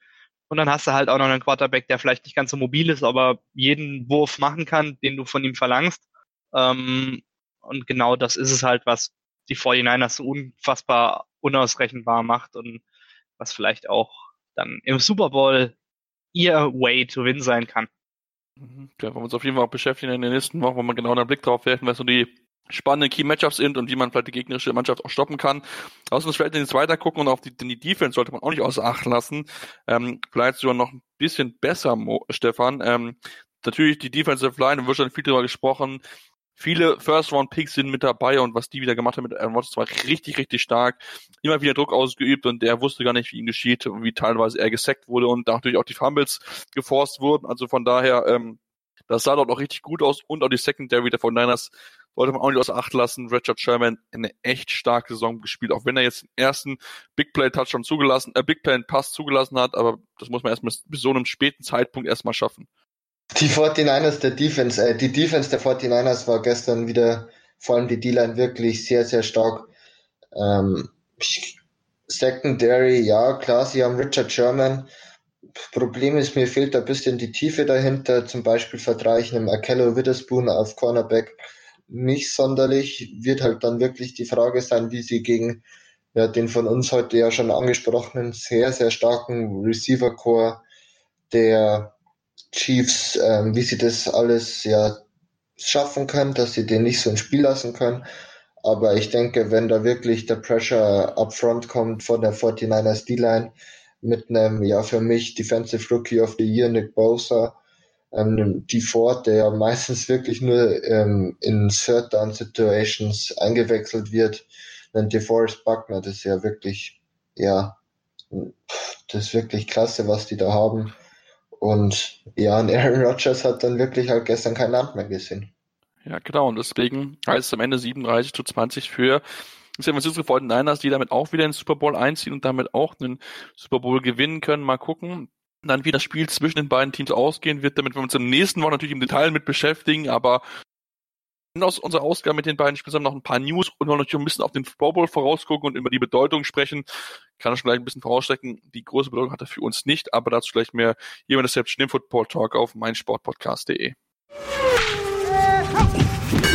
Und dann hast du halt auch noch einen Quarterback, der vielleicht nicht ganz so mobil ist, aber jeden Wurf machen kann, den du von ihm verlangst. Ähm, und genau das ist es halt, was die 49ers so unfassbar unausrechenbar macht und was vielleicht auch dann im Super Bowl ihr Way to win sein kann. Mhm. Da wollen wir uns auf jeden Fall auch beschäftigen in den nächsten Wochen, wo man genau einen Blick drauf werfen, was so die spannenden Key-Matchups sind und wie man vielleicht die gegnerische Mannschaft auch stoppen kann. Lass uns vielleicht jetzt weiter gucken und auf die, die Defense sollte man auch nicht außer Acht lassen. Ähm, vielleicht sogar noch ein bisschen besser, Mo, Stefan. Ähm, natürlich die Defensive Line, da wird schon viel drüber gesprochen. Viele First-Round-Picks sind mit dabei und was die wieder gemacht haben mit Aaron Rodgers war richtig, richtig stark. Immer wieder Druck ausgeübt und der wusste gar nicht, wie ihm geschieht und wie teilweise er gesackt wurde und natürlich auch die Fumbles geforst wurden. Also von daher, ähm, das sah dort auch richtig gut aus und auch die Secondary der von Niners wollte man auch nicht außer Acht lassen. Richard Sherman eine echt starke Saison gespielt, auch wenn er jetzt den ersten Big Play Touchdown zugelassen, äh, Big Play Pass zugelassen hat, aber das muss man erstmal bis so einem späten Zeitpunkt erstmal schaffen. Die 49ers der Defense, äh, die Defense der 49ers war gestern wieder, vor allem die D-Line wirklich sehr, sehr stark. Ähm, Secondary, ja, klar, sie haben Richard Sherman. Problem ist, mir fehlt ein bisschen die Tiefe dahinter. Zum Beispiel vertraue ich einem Akello Witherspoon auf Cornerback nicht sonderlich. Wird halt dann wirklich die Frage sein, wie sie gegen ja, den von uns heute ja schon angesprochenen sehr, sehr starken Receiver Core der Chiefs, ähm, wie sie das alles ja schaffen können, dass sie den nicht so ins Spiel lassen können. Aber ich denke, wenn da wirklich der Pressure upfront kommt von der 49ers D-Line mit einem, ja, für mich Defensive Rookie of the Year, Nick Bosa, ähm, die Ford, der ja meistens wirklich nur ähm, in Third Down Situations eingewechselt wird, dann DeForest Buckner, das ist ja wirklich, ja, das ist wirklich klasse, was die da haben. Und ja, und Aaron Rodgers hat dann wirklich halt gestern kein Land mehr gesehen. Ja, genau. Und deswegen heißt es am Ende 37 zu 20 für San Francisco 49ers, die damit auch wieder in den Super Bowl einziehen und damit auch einen Super Bowl gewinnen können. Mal gucken. Dann wie das Spiel zwischen den beiden Teams ausgehen wird, damit wir uns im nächsten Woche natürlich im Detail mit beschäftigen, aber aus unserer Ausgabe mit den beiden Spielern noch ein paar News und wollen natürlich ein bisschen auf den Pro Bowl vorausgucken und über die Bedeutung sprechen. Kann ich gleich ein bisschen vorausstecken. Die große Bedeutung hat er für uns nicht, aber dazu gleich mehr hier in der im Football Talk auf meinsportpodcast.de.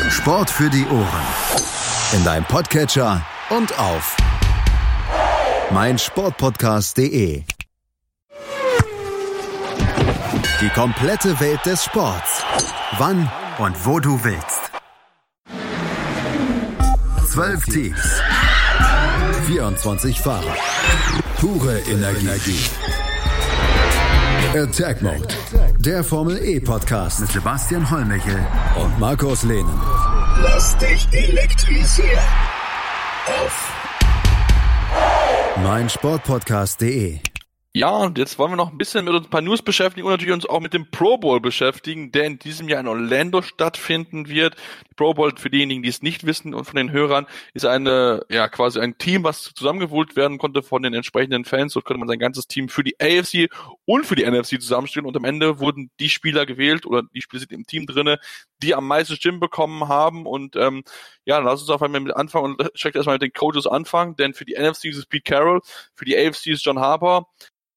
Sport für die Ohren. In deinem Podcatcher und auf meinsportpodcast.de. Die komplette Welt des Sports. Wann und wo du willst. Zwölf Teams. 24 Fahrer. Pure Energie. Attack Mode. Der Formel E Podcast mit Sebastian Hollmichel und Markus Lehnen. Lass dich elektrisieren. Auf meinsportpodcast.de ja, und jetzt wollen wir noch ein bisschen mit uns ein paar News beschäftigen und natürlich uns auch mit dem Pro Bowl beschäftigen, der in diesem Jahr in Orlando stattfinden wird. Die Pro Bowl, für diejenigen, die es nicht wissen und von den Hörern, ist eine, ja, quasi ein Team, was zusammengeholt werden konnte von den entsprechenden Fans. Dort konnte man sein ganzes Team für die AFC und für die NFC zusammenstellen und am Ende wurden die Spieler gewählt oder die Spieler sind im Team drinne, die am meisten Stimmen bekommen haben und, ähm, ja, lass uns auf einmal mit anfangen und checkt erstmal mit den Coaches anfangen, denn für die NFC ist es Pete Carroll, für die AFC ist John Harper,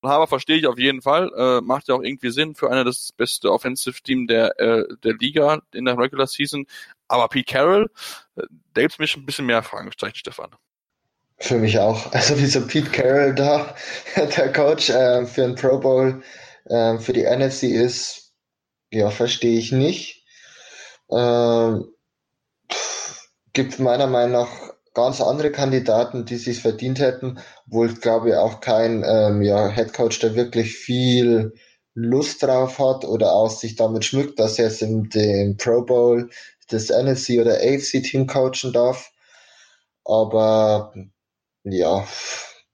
Haber verstehe ich auf jeden Fall. Äh, macht ja auch irgendwie Sinn für einer das beste Offensive Team der, äh, der Liga in der Regular Season. Aber Pete Carroll, äh, da gibt es mich ein bisschen mehr Fragezeichen, Stefan. Für mich auch. Also wieso Pete Carroll da der Coach äh, für ein Pro Bowl äh, für die NFC ist, ja, verstehe ich nicht. Ähm, gibt meiner Meinung nach ganz andere Kandidaten, die sich verdient hätten, wohl glaube ich auch kein ähm, ja, Headcoach, der wirklich viel Lust drauf hat oder auch sich damit schmückt, dass er jetzt im dem Pro Bowl das NFC oder AFC Team coachen darf. Aber ja,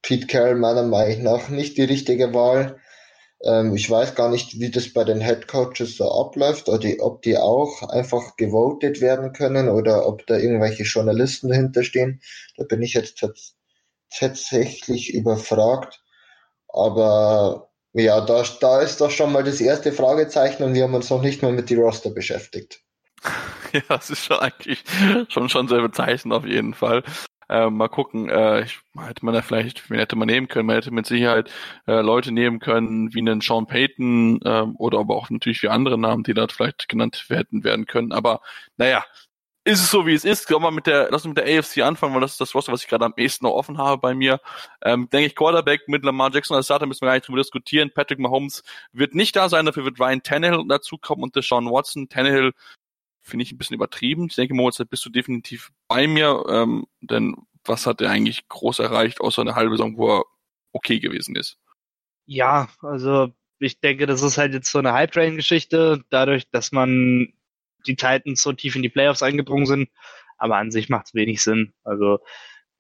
Pete Carroll meiner Meinung nach nicht die richtige Wahl. Ähm, ich weiß gar nicht, wie das bei den Head Coaches so abläuft, oder die, ob die auch einfach gewotet werden können oder ob da irgendwelche Journalisten dahinter stehen. Da bin ich jetzt tatsächlich überfragt. Aber ja, da, da ist doch schon mal das erste Fragezeichen und wir haben uns noch nicht mal mit die Roster beschäftigt. Ja, das ist schon eigentlich schon, schon sehr bezeichnend auf jeden Fall. Äh, mal gucken, äh, ich, hätte man da vielleicht, wen hätte man nehmen können? Man hätte mit Sicherheit äh, Leute nehmen können, wie einen Sean Payton äh, oder aber auch natürlich wie andere Namen, die dort vielleicht genannt werden werden können. Aber naja, ist es so, wie es ist. Kommen wir mit der, lass uns mit der AFC anfangen, weil das ist das Roster, was ich gerade am ehesten noch offen habe bei mir. Ähm, denke ich, Quarterback mit Lamar Jackson als Starter müssen wir gar nicht drüber diskutieren. Patrick Mahomes wird nicht da sein, dafür wird Ryan Tannehill dazukommen und der Sean Watson. Tannehill finde ich ein bisschen übertrieben. Ich denke, Moritz, bist du definitiv bei mir, ähm, denn was hat er eigentlich groß erreicht, außer eine halbe Saison, wo er okay gewesen ist? Ja, also ich denke, das ist halt jetzt so eine Hype-Train-Geschichte, dadurch, dass man die Titans so tief in die Playoffs eingedrungen sind, aber an sich macht es wenig Sinn. Also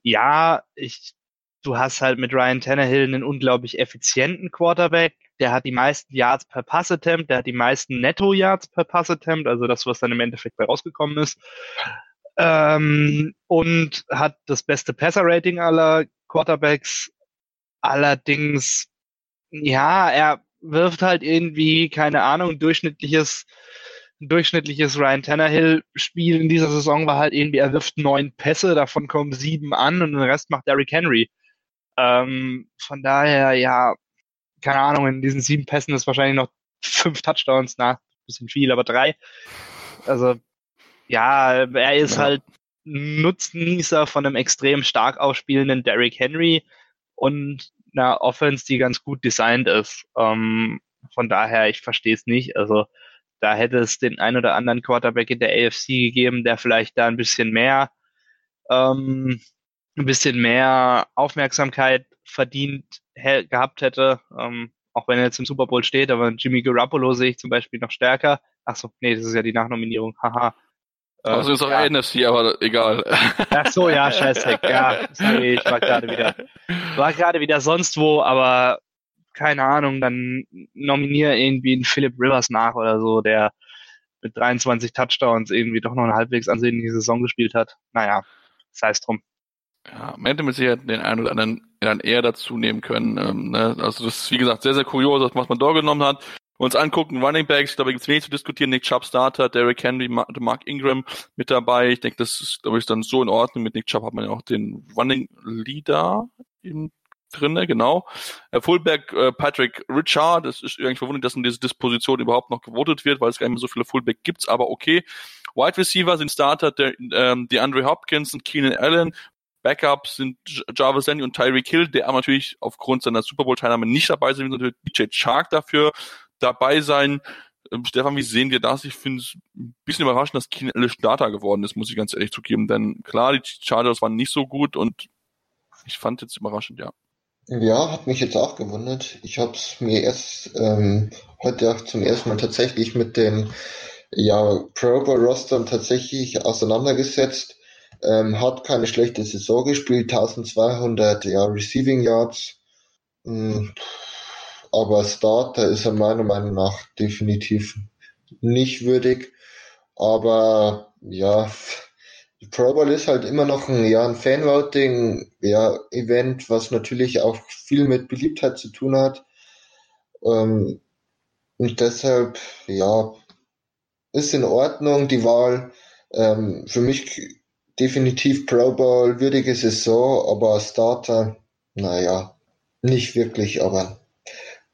ja, ich, du hast halt mit Ryan Tannehill einen unglaublich effizienten Quarterback, der hat die meisten Yards per Pass Attempt, der hat die meisten Netto Yards per Pass Attempt, also das, was dann im Endeffekt bei rausgekommen ist. Ähm, und hat das beste Passer-Rating aller Quarterbacks. Allerdings, ja, er wirft halt irgendwie, keine Ahnung, durchschnittliches, durchschnittliches Ryan Tannehill-Spiel in dieser Saison war halt irgendwie, er wirft neun Pässe, davon kommen sieben an und den Rest macht Derrick Henry. Ähm, von daher, ja, keine Ahnung, in diesen sieben Pässen ist wahrscheinlich noch fünf Touchdowns, na, bisschen viel, aber drei. Also, ja, er ist ja. halt Nutznießer von einem extrem stark ausspielenden Derrick Henry und einer Offense, die ganz gut designt ist. Ähm, von daher, ich verstehe es nicht. Also, da hätte es den ein oder anderen Quarterback in der AFC gegeben, der vielleicht da ein bisschen mehr, ähm, ein bisschen mehr Aufmerksamkeit verdient gehabt hätte, ähm, auch wenn er jetzt im Super Bowl steht, aber Jimmy Garoppolo sehe ich zum Beispiel noch stärker. Ach so, nee, das ist ja die Nachnominierung, haha. Also ist auch ja. NFC, aber egal. Ach so, ja, scheiße. Ja, sorry, ich war gerade wieder, war gerade wieder sonst wo, aber keine Ahnung, dann nominiere irgendwie einen Philip Rivers nach oder so, der mit 23 Touchdowns irgendwie doch noch eine halbwegs ansehnliche Saison gespielt hat. Naja, sei es drum. Ja, man hätte mit Sicherheit den einen oder anderen dann eher dazu nehmen können. Ähm, ne? Also das ist, wie gesagt, sehr, sehr kurios, was man da genommen hat. Uns angucken, Running Backs, da gibt es wenig zu diskutieren. Nick Chubb Starter, Derrick Henry, Mark Ingram mit dabei. Ich denke, das ist, glaube ich, dann so in Ordnung. Mit Nick Chubb hat man ja auch den Running Leader im drinne, genau. Äh, Fullback äh, Patrick Richard, das ist irgendwie verwundert, dass in diese Disposition überhaupt noch gewotet wird, weil es gar nicht mehr so viele Fullback gibt, aber okay. Wide Receiver sind Starter der, ähm, die Andre Hopkins und Keenan Allen, Backups sind Jarvis Landry und Tyreek Hill, der aber natürlich aufgrund seiner Super Bowl-Teilnahme nicht dabei sind, wird natürlich DJ Chark dafür dabei sein. Ähm, Stefan, wie sehen wir das? Ich finde es ein bisschen überraschend, dass Keenan Allen Starter geworden ist, muss ich ganz ehrlich zugeben, denn klar, die Chargers waren nicht so gut und ich fand jetzt überraschend, ja. Ja, hat mich jetzt auch gewundert. Ich habe es mir erst ähm, heute auch zum ersten Mal tatsächlich mit den ja, Pro Bowl Rostern tatsächlich auseinandergesetzt ähm, hat keine schlechte Saison gespielt, 1200 ja, Receiving Yards. Hm, aber Starter ist er meiner Meinung nach definitiv nicht würdig. Aber ja, Pro Bowl ist halt immer noch ein, ja, ein Fanvoting, ja, was natürlich auch viel mit Beliebtheit zu tun hat. Ähm, und deshalb, ja, ist in Ordnung die Wahl. Ähm, für mich definitiv Pro Bowl würdige Saison, aber Starter, naja, nicht wirklich, aber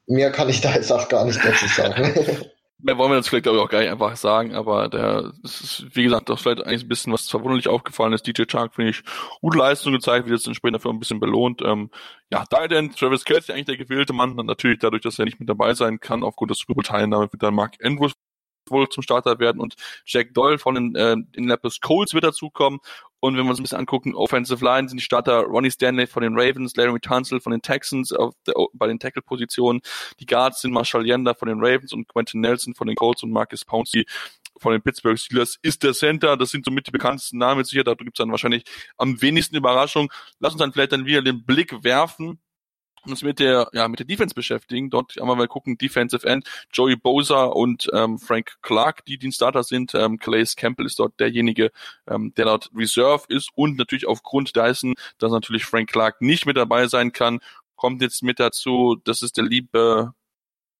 mehr kann ich da jetzt auch gar nicht dazu sagen. Mehr wollen wir jetzt vielleicht, glaube ich, auch gar nicht einfach sagen, aber der, ist, wie gesagt, doch vielleicht eigentlich ein bisschen was verwunderlich aufgefallen ist. DJ Chark, finde ich, gute Leistung gezeigt, wird jetzt entsprechend dafür ein bisschen belohnt. Ähm, ja, da denn Travis Kelsey eigentlich der gewählte Mann, und natürlich dadurch, dass er nicht mit dabei sein kann, aufgrund der Super Bowl-Teilnahme, wird dann Mark Andrews wohl zum Starter werden und Jack Doyle von den äh, Indianapolis Colts wird dazukommen Und wenn wir uns ein bisschen angucken, Offensive Line sind die Starter Ronnie Stanley von den Ravens, Larry Tunsil von den Texans auf der, bei den Tackle-Positionen. Die Guards sind Marshall Yanda von den Ravens und Quentin Nelson von den Colts und Marcus Pouncey von den Pittsburgh Steelers ist der Center. Das sind somit die bekanntesten Namen sicher. Da gibt's dann wahrscheinlich am wenigsten Überraschung. Lass uns dann vielleicht dann wieder den Blick werfen uns mit der, ja, mit der Defense beschäftigen. Dort einmal mal gucken, Defensive End, Joey Bosa und ähm, Frank Clark, die die Starter sind. Ähm, Calais Campbell ist dort derjenige, ähm, der dort Reserve ist und natürlich aufgrund dessen, dass natürlich Frank Clark nicht mit dabei sein kann, kommt jetzt mit dazu, das ist der liebe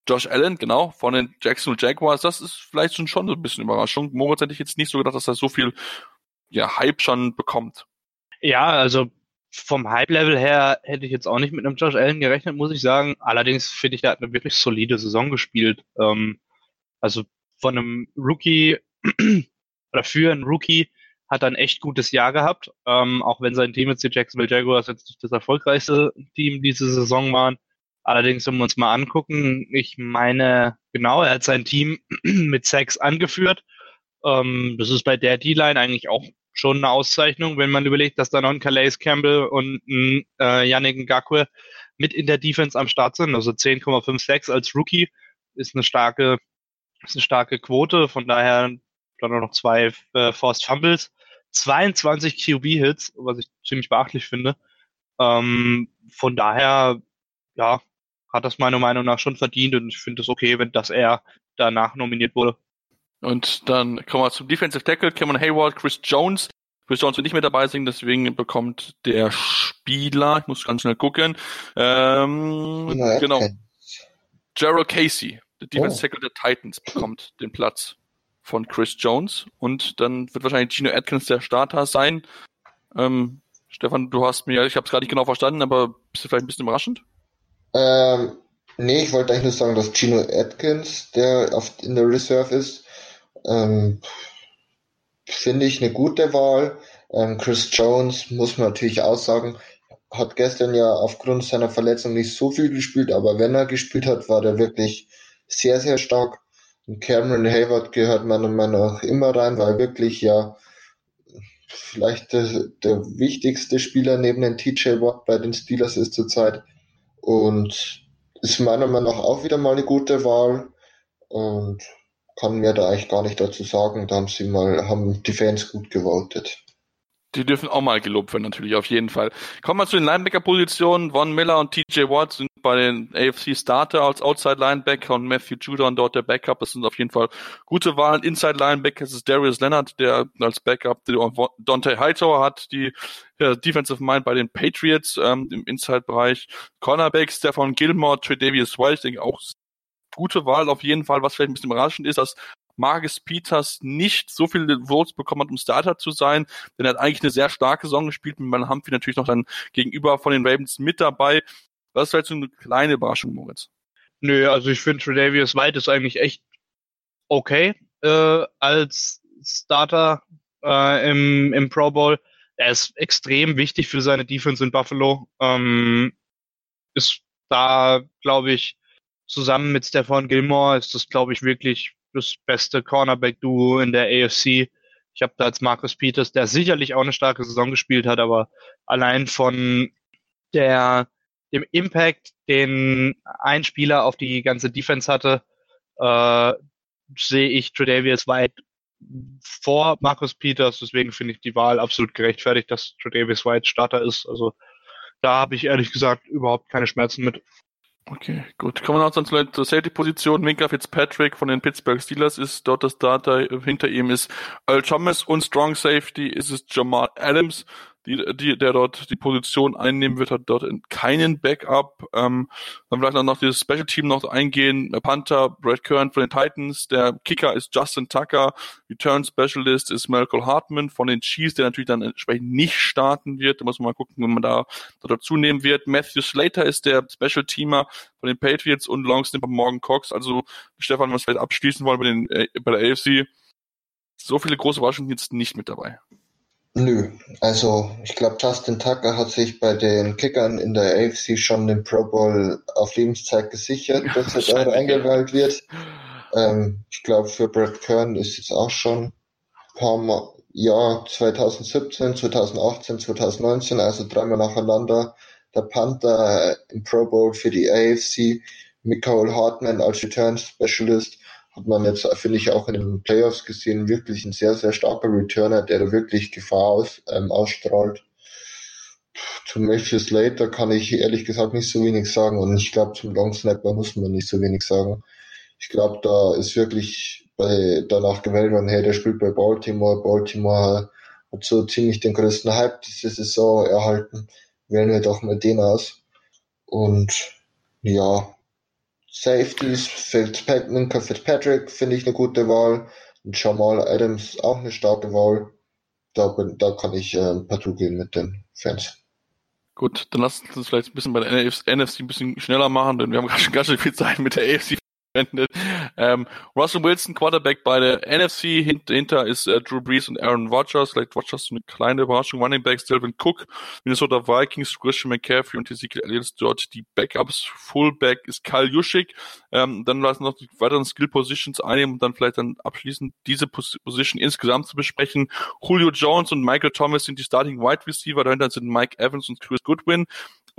Josh Allen, genau, von den Jacksonville Jaguars. Das ist vielleicht schon, schon so ein bisschen Überraschung. Moritz hätte ich jetzt nicht so gedacht, dass er so viel ja, Hype schon bekommt. Ja, also vom Hype-Level her hätte ich jetzt auch nicht mit einem Josh Allen gerechnet, muss ich sagen. Allerdings finde ich, der hat eine wirklich solide Saison gespielt. Ähm, also von einem Rookie oder für einen Rookie hat er ein echt gutes Jahr gehabt. Ähm, auch wenn sein Team jetzt die Jacksonville Jaguars jetzt nicht das erfolgreichste Team diese Saison waren. Allerdings, wenn wir uns mal angucken, ich meine, genau, er hat sein Team mit Sacks angeführt. Ähm, das ist bei der D-Line eigentlich auch schon eine Auszeichnung, wenn man überlegt, dass da noch ein Calais Campbell und ein äh, Yannick Ngakwe mit in der Defense am Start sind. Also 10,56 als Rookie ist eine starke, ist eine starke Quote. Von daher dann noch zwei äh, Forced Fumbles, 22 QB Hits, was ich ziemlich beachtlich finde. Ähm, von daher, ja, hat das meiner Meinung nach schon verdient und ich finde es okay, wenn das er danach nominiert wurde. Und dann kommen wir zum Defensive Tackle, Cameron Hayward, Chris Jones. Chris Jones wird nicht mehr dabei sein, deswegen bekommt der Spieler, ich muss ganz schnell gucken, ähm, ja, genau, Gerald Casey, der Defensive oh. Tackle der Titans, bekommt den Platz von Chris Jones und dann wird wahrscheinlich Gino Atkins der Starter sein. Ähm, Stefan, du hast mir, ich habe es gerade nicht genau verstanden, aber bist du vielleicht ein bisschen überraschend? Ähm, nee, ich wollte eigentlich nur sagen, dass Gino Atkins, der oft in der Reserve ist, ähm, Finde ich eine gute Wahl. Ähm, Chris Jones muss man natürlich auch sagen, hat gestern ja aufgrund seiner Verletzung nicht so viel gespielt, aber wenn er gespielt hat, war der wirklich sehr, sehr stark. Und Cameron Hayward gehört meiner Meinung nach immer rein, weil wirklich ja vielleicht der, der wichtigste Spieler neben den TJ Watt bei den Steelers ist zurzeit. Und ist meiner Meinung nach auch wieder mal eine gute Wahl. Und kann mir da eigentlich gar nicht dazu sagen. Da haben sie mal, haben die Fans gut gewotet. Die dürfen auch mal gelobt werden, natürlich, auf jeden Fall. Kommen wir zu den Linebacker-Positionen. Von Miller und TJ Watt sind bei den AFC Starter als Outside-Linebacker und Matthew Judon dort der Backup. Das sind auf jeden Fall gute Wahlen. Inside-Linebacker ist Darius Leonard, der als Backup Dante Hightower hat, die ja, Defensive Mind bei den Patriots ähm, im Inside-Bereich. Cornerback Stefan Gilmore, Trey Davis White, ich denke auch gute Wahl auf jeden Fall. Was vielleicht ein bisschen überraschend ist, dass Marcus Peters nicht so viele Votes bekommen hat, um Starter zu sein, denn er hat eigentlich eine sehr starke Saison gespielt, mit meinem Humphrey natürlich noch dann gegenüber von den Ravens mit dabei. Das ist vielleicht so eine kleine Überraschung, Moritz. Nö, also ich finde Tredavious White ist eigentlich echt okay äh, als Starter äh, im, im Pro Bowl. Er ist extrem wichtig für seine Defense in Buffalo. Ähm, ist da, glaube ich, zusammen mit Stefan Gilmore ist das, glaube ich, wirklich das beste Cornerback-Duo in der AFC. Ich habe da jetzt Marcus Peters, der sicherlich auch eine starke Saison gespielt hat, aber allein von der, dem Impact, den ein Spieler auf die ganze Defense hatte, äh, sehe ich Tredavious White vor Marcus Peters. Deswegen finde ich die Wahl absolut gerechtfertigt, dass Tredavious White Starter ist. Also da habe ich ehrlich gesagt überhaupt keine Schmerzen mit. Okay, gut. Kommen wir noch zur, Safety-Position. Minka Fitzpatrick von den Pittsburgh Steelers ist dort das Data. Hinter ihm ist Earl Thomas und Strong Safety ist es Jamal Adams die, die, der dort die Position einnehmen wird, hat dort keinen Backup. Ähm, dann vielleicht noch dieses Special Team noch eingehen. Panther, Brad Kern von den Titans, der Kicker ist Justin Tucker, Return Specialist ist Malcolm Hartman von den Chiefs, der natürlich dann entsprechend nicht starten wird. Da muss man mal gucken, wenn man da, da dazu nehmen wird. Matthew Slater ist der Special Teamer von den Patriots und Long Snipper Morgan Cox. Also Stefan, was wir vielleicht abschließen wollen bei, den, äh, bei der AFC. So viele große Überraschungen jetzt nicht mit dabei. Nö, also ich glaube, Justin Tucker hat sich bei den Kickern in der AFC schon den Pro Bowl auf Lebenszeit gesichert, dass er da eingewählt wird. Ähm, ich glaube, für Brad Kern ist jetzt auch schon ein paar, Mal, ja, 2017, 2018, 2019, also dreimal nacheinander. Der Panther im Pro Bowl für die AFC, Michael Hartman als Return Specialist, hat man jetzt, finde ich, auch in den Playoffs gesehen, wirklich ein sehr, sehr starker Returner, der da wirklich Gefahr aus, ähm, ausstrahlt. Zum Matthew Slater kann ich ehrlich gesagt nicht so wenig sagen und ich glaube, zum Long Snapper muss man nicht so wenig sagen. Ich glaube, da ist wirklich bei, danach gewählt worden, hey, der spielt bei Baltimore. Baltimore hat so ziemlich den größten Hype diese Saison erhalten. Wählen wir doch mal den aus. Und ja, Safeties, Minka Fitzpatrick finde ich eine gute Wahl. Und Jamal Adams auch eine starke Wahl. Da, bin, da kann ich äh, partout gehen mit den Fans. Gut, dann lass uns vielleicht ein bisschen bei der NFC ein bisschen schneller machen, denn wir haben gerade schon ganz schön viel Zeit mit der AFC ähm, Russell Wilson, Quarterback bei der NFC, Hint, hinter ist äh, Drew Brees und Aaron Rodgers, vielleicht Rodgers so eine kleine Überraschung, Running Backs, Delvin Cook, Minnesota Vikings, Christian McCaffrey und Ezekiel Elliott dort die Backups, Fullback ist Kyle Juszczyk, ähm, dann lassen noch die weiteren Skill Positions einnehmen und dann vielleicht dann abschließend diese Position insgesamt zu besprechen. Julio Jones und Michael Thomas sind die Starting Wide Receiver, dahinter sind Mike Evans und Chris Goodwin.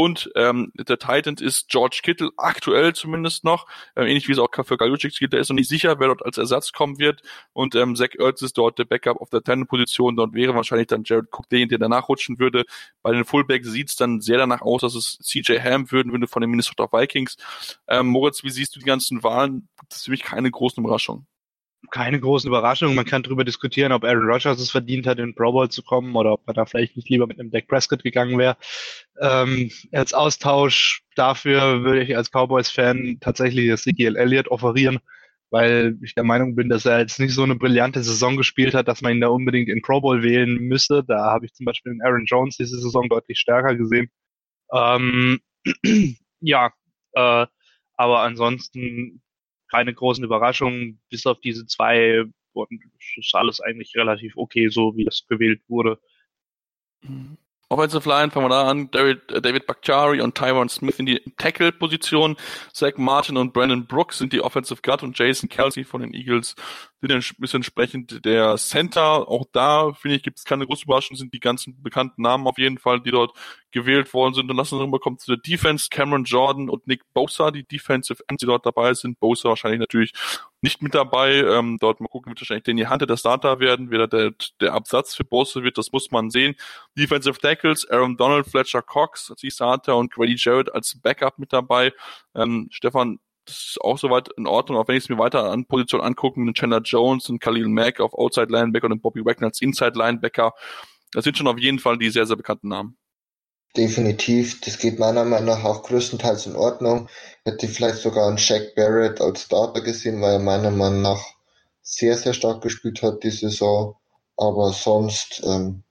Und ähm, der Titan ist George Kittle, aktuell zumindest noch, ähm, ähnlich wie es auch für Galucic gilt. Der ist noch nicht sicher, wer dort als Ersatz kommen wird. Und ähm, Zach Ertz ist dort der Backup auf der Titan-Position. Dort wäre wahrscheinlich dann Jared Cook derjenige, der danach rutschen würde. Bei den Fullbacks sieht es dann sehr danach aus, dass es CJ Ham würden würde von den Minnesota Vikings. Ähm, Moritz, wie siehst du die ganzen Wahlen? Das ist für mich keine großen Überraschungen keine großen Überraschungen. Man kann darüber diskutieren, ob Aaron Rodgers es verdient hat, in Pro Bowl zu kommen oder ob er da vielleicht nicht lieber mit einem Dak Prescott gegangen wäre. Ähm, als Austausch dafür würde ich als Cowboys-Fan tatsächlich Ezekiel Elliott offerieren, weil ich der Meinung bin, dass er jetzt nicht so eine brillante Saison gespielt hat, dass man ihn da unbedingt in Pro Bowl wählen müsste. Da habe ich zum Beispiel den Aaron Jones diese Saison deutlich stärker gesehen. Ähm, ja, äh, aber ansonsten keine großen Überraschungen, bis auf diese zwei. Und ist alles eigentlich relativ okay, so wie das gewählt wurde. Mhm. Offensive Line, fangen wir da an. David, äh, David Bakhtiari und Tyron Smith in die Tackle-Position. Zach Martin und Brandon Brooks sind die Offensive Guard und Jason Kelsey von den Eagles sind entsprechend der Center. Auch da, finde ich, gibt es keine große Überraschung, sind die ganzen bekannten Namen auf jeden Fall, die dort gewählt worden sind. Und lassen uns rüberkommen zu der Defense. Cameron Jordan und Nick Bosa, die Defensive Ends, die dort dabei sind. Bosa wahrscheinlich natürlich nicht mit dabei. Ähm, dort mal gucken, wird wahrscheinlich Danny Hunter der Starter werden. Wer der, der Absatz für Bosa wird, das muss man sehen. Defensive Tackles, Aaron Donald, Fletcher Cox als Starter und Grady Jarrett als Backup mit dabei. Ähm, Stefan, das ist auch soweit in Ordnung, auch wenn ich es mir weiter an Position angucken, mit Chandler Jones und Khalil Mack auf Outside Linebacker und Bobby Wagner als Inside Linebacker. Das sind schon auf jeden Fall die sehr, sehr bekannten Namen. Definitiv, das geht meiner Meinung nach auch größtenteils in Ordnung. Hätte vielleicht sogar einen Shaq Barrett als Starter gesehen, weil er meiner Meinung nach sehr, sehr stark gespielt hat die Saison. Aber sonst ähm,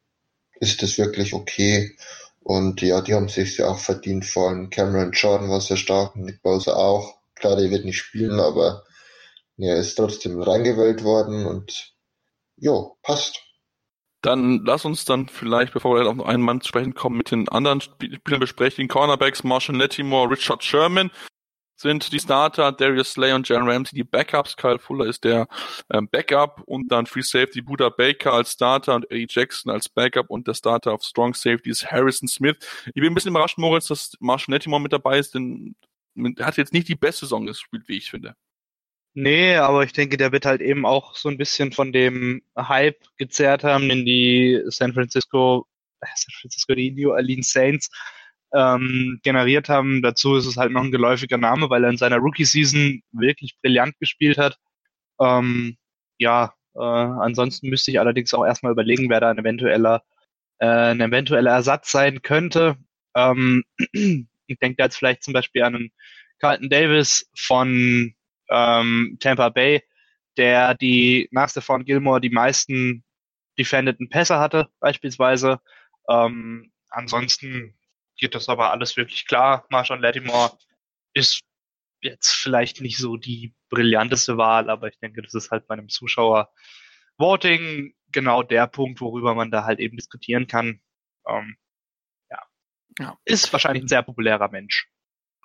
ist das wirklich okay. Und ja, die haben sich ja auch verdient. Vor allem Cameron Jordan war sehr stark, Nick Bowser auch. Klar, der wird nicht spielen, aber er ist trotzdem reingewählt worden und jo, passt. Dann lass uns dann vielleicht, bevor wir auf noch einen Mann zu sprechen kommen, mit den anderen Spielern besprechen. Cornerbacks Marshall Nettimore, Richard Sherman sind die Starter, Darius Slay und Jan Ramsey die Backups. Kyle Fuller ist der ähm, Backup und dann Free Safety Buda Baker als Starter und Eddie Jackson als Backup und der Starter auf Strong Safety ist Harrison Smith. Ich bin ein bisschen überrascht, Moritz, dass Marshall Nettimore mit dabei ist, denn hat jetzt nicht die beste Saison gespielt, wie ich finde. Nee, aber ich denke, der wird halt eben auch so ein bisschen von dem Hype gezerrt haben, den die San Francisco, äh, San Francisco, die New Orleans Saints ähm, generiert haben. Dazu ist es halt noch ein geläufiger Name, weil er in seiner Rookie-Season wirklich brillant gespielt hat. Ähm, ja, äh, ansonsten müsste ich allerdings auch erstmal überlegen, wer da ein eventueller, äh, ein eventueller Ersatz sein könnte. Ähm, ich denke da jetzt vielleicht zum Beispiel an einen Carlton Davis von ähm, Tampa Bay, der die nach Stephon Gilmore die meisten defendeten Pässe hatte, beispielsweise. Ähm, ansonsten geht das aber alles wirklich klar. Marshawn Lattimore ist jetzt vielleicht nicht so die brillanteste Wahl, aber ich denke, das ist halt bei einem Zuschauer Voting genau der Punkt, worüber man da halt eben diskutieren kann. Ähm. Ja. Ist wahrscheinlich ein sehr populärer Mensch.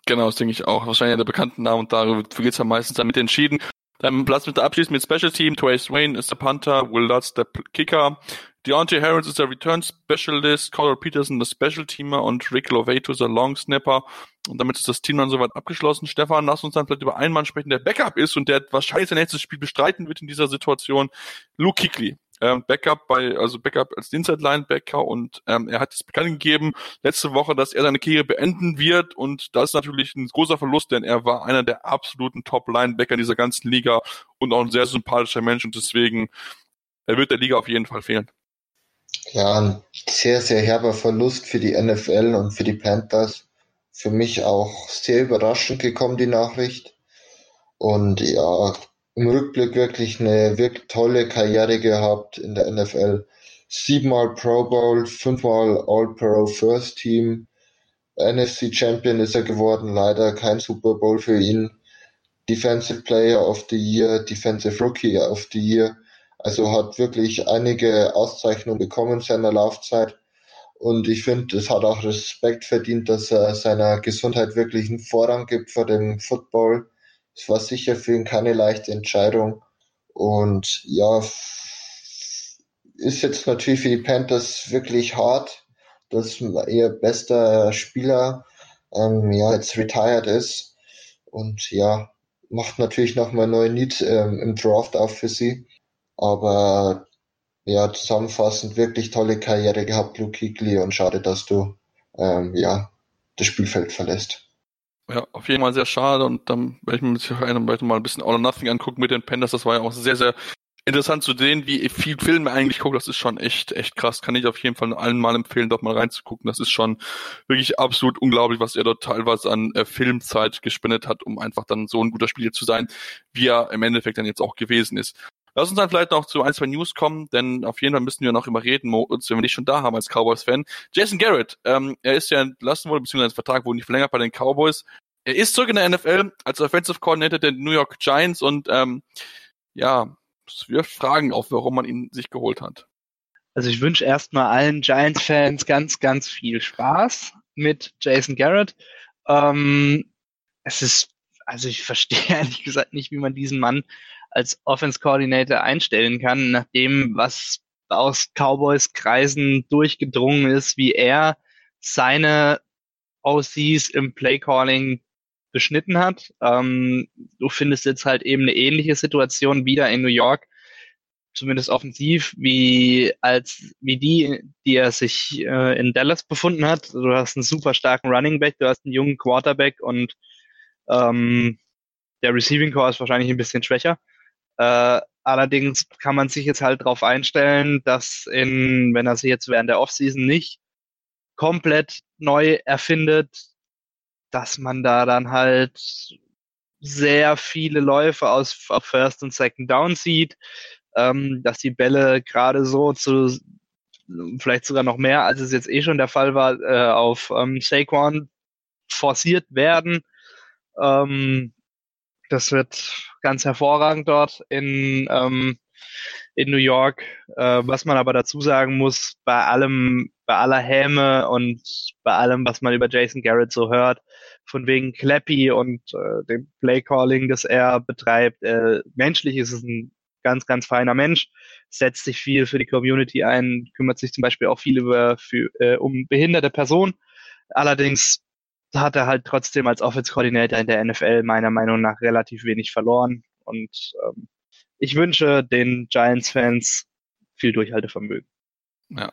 Genau, das denke ich auch. Wahrscheinlich der bekannten Name und darüber geht es ja meistens damit entschieden. Dann Platz mit der abschließend mit Special Team. Trace Wayne ist der Panther, Will Lutz der Kicker, Deontay Harris ist der Return Specialist, Carl Peterson der Special Teamer und Rick Lovato ist der Long Snapper. Und damit ist das Team dann soweit abgeschlossen. Stefan, lass uns dann vielleicht über einen Mann sprechen, der Backup ist und der wahrscheinlich sein nächstes Spiel bestreiten wird in dieser Situation. Luke Kickley. Ähm, Backup bei, also Backup als Inside Linebacker und ähm, er hat es bekannt gegeben letzte Woche, dass er seine Karriere beenden wird und das ist natürlich ein großer Verlust, denn er war einer der absoluten Top Linebacker in dieser ganzen Liga und auch ein sehr sympathischer Mensch und deswegen er wird der Liga auf jeden Fall fehlen. Ja, ein sehr, sehr herber Verlust für die NFL und für die Panthers. Für mich auch sehr überraschend gekommen, die Nachricht. Und ja, im Rückblick wirklich eine wirklich tolle Karriere gehabt in der NFL. Siebenmal Pro Bowl, fünfmal All-Pro First Team. NFC Champion ist er geworden, leider kein Super Bowl für ihn. Defensive Player of the Year, Defensive Rookie of the Year. Also hat wirklich einige Auszeichnungen bekommen in seiner Laufzeit. Und ich finde, es hat auch Respekt verdient, dass er seiner Gesundheit wirklich einen Vorrang gibt vor dem Football. Es war sicher für ihn keine leichte Entscheidung. Und ja, ist jetzt natürlich für die Panthers wirklich hart, dass ihr bester Spieler ähm, ja jetzt retired ist. Und ja, macht natürlich nochmal neue Needs ähm, im Draft auf für sie. Aber ja, zusammenfassend wirklich tolle Karriere gehabt, Luke Kuechly, und schade, dass du ähm, ja das Spielfeld verlässt. Ja, auf jeden Fall sehr schade und dann werde ich mir mit mal ein bisschen All or Nothing angucken mit den Panthers. Das war ja auch sehr, sehr interessant zu sehen, wie viel Filme eigentlich guckt. Das ist schon echt, echt krass. Kann ich auf jeden Fall allen mal empfehlen, dort mal reinzugucken. Das ist schon wirklich absolut unglaublich, was er dort teilweise an äh, Filmzeit gespendet hat, um einfach dann so ein guter Spieler zu sein, wie er im Endeffekt dann jetzt auch gewesen ist. Lass uns dann vielleicht noch zu ein, zwei News kommen, denn auf jeden Fall müssen wir noch immer reden, wenn wir dich schon da haben als Cowboys-Fan. Jason Garrett, ähm, er ist ja entlassen worden, beziehungsweise sein Vertrag wurde nicht verlängert bei den Cowboys. Er ist zurück in der NFL als Offensive Coordinator der New York Giants und ähm, ja, es wirft Fragen auf, warum man ihn sich geholt hat. Also ich wünsche erstmal allen Giants-Fans ganz, ganz viel Spaß mit Jason Garrett. Ähm, es ist, also ich verstehe ehrlich gesagt nicht, wie man diesen Mann als Offense Coordinator einstellen kann, nachdem was aus Cowboys Kreisen durchgedrungen ist, wie er seine OCs im Play Calling beschnitten hat. Ähm, du findest jetzt halt eben eine ähnliche Situation wieder in New York, zumindest offensiv, wie als wie die, die er sich äh, in Dallas befunden hat. Du hast einen super starken Running Back, du hast einen jungen Quarterback und ähm, der Receiving Core ist wahrscheinlich ein bisschen schwächer. Äh, allerdings kann man sich jetzt halt darauf einstellen, dass in, wenn er sich jetzt während der Offseason nicht komplett neu erfindet, dass man da dann halt sehr viele Läufe aus First und Second Down sieht, ähm, dass die Bälle gerade so zu vielleicht sogar noch mehr, als es jetzt eh schon der Fall war, äh, auf ähm, Saquon forciert werden. Ähm, das wird ganz hervorragend dort in, ähm, in New York. Äh, was man aber dazu sagen muss, bei allem, bei aller Häme und bei allem, was man über Jason Garrett so hört, von wegen Clappy und äh, dem Playcalling, das er betreibt, äh, menschlich ist es ein ganz, ganz feiner Mensch, setzt sich viel für die Community ein, kümmert sich zum Beispiel auch viel über für, äh, um behinderte Personen. Allerdings hat er halt trotzdem als Offense Coordinator in der NFL meiner Meinung nach relativ wenig verloren. Und ähm, ich wünsche den Giants-Fans viel Durchhaltevermögen. Ja,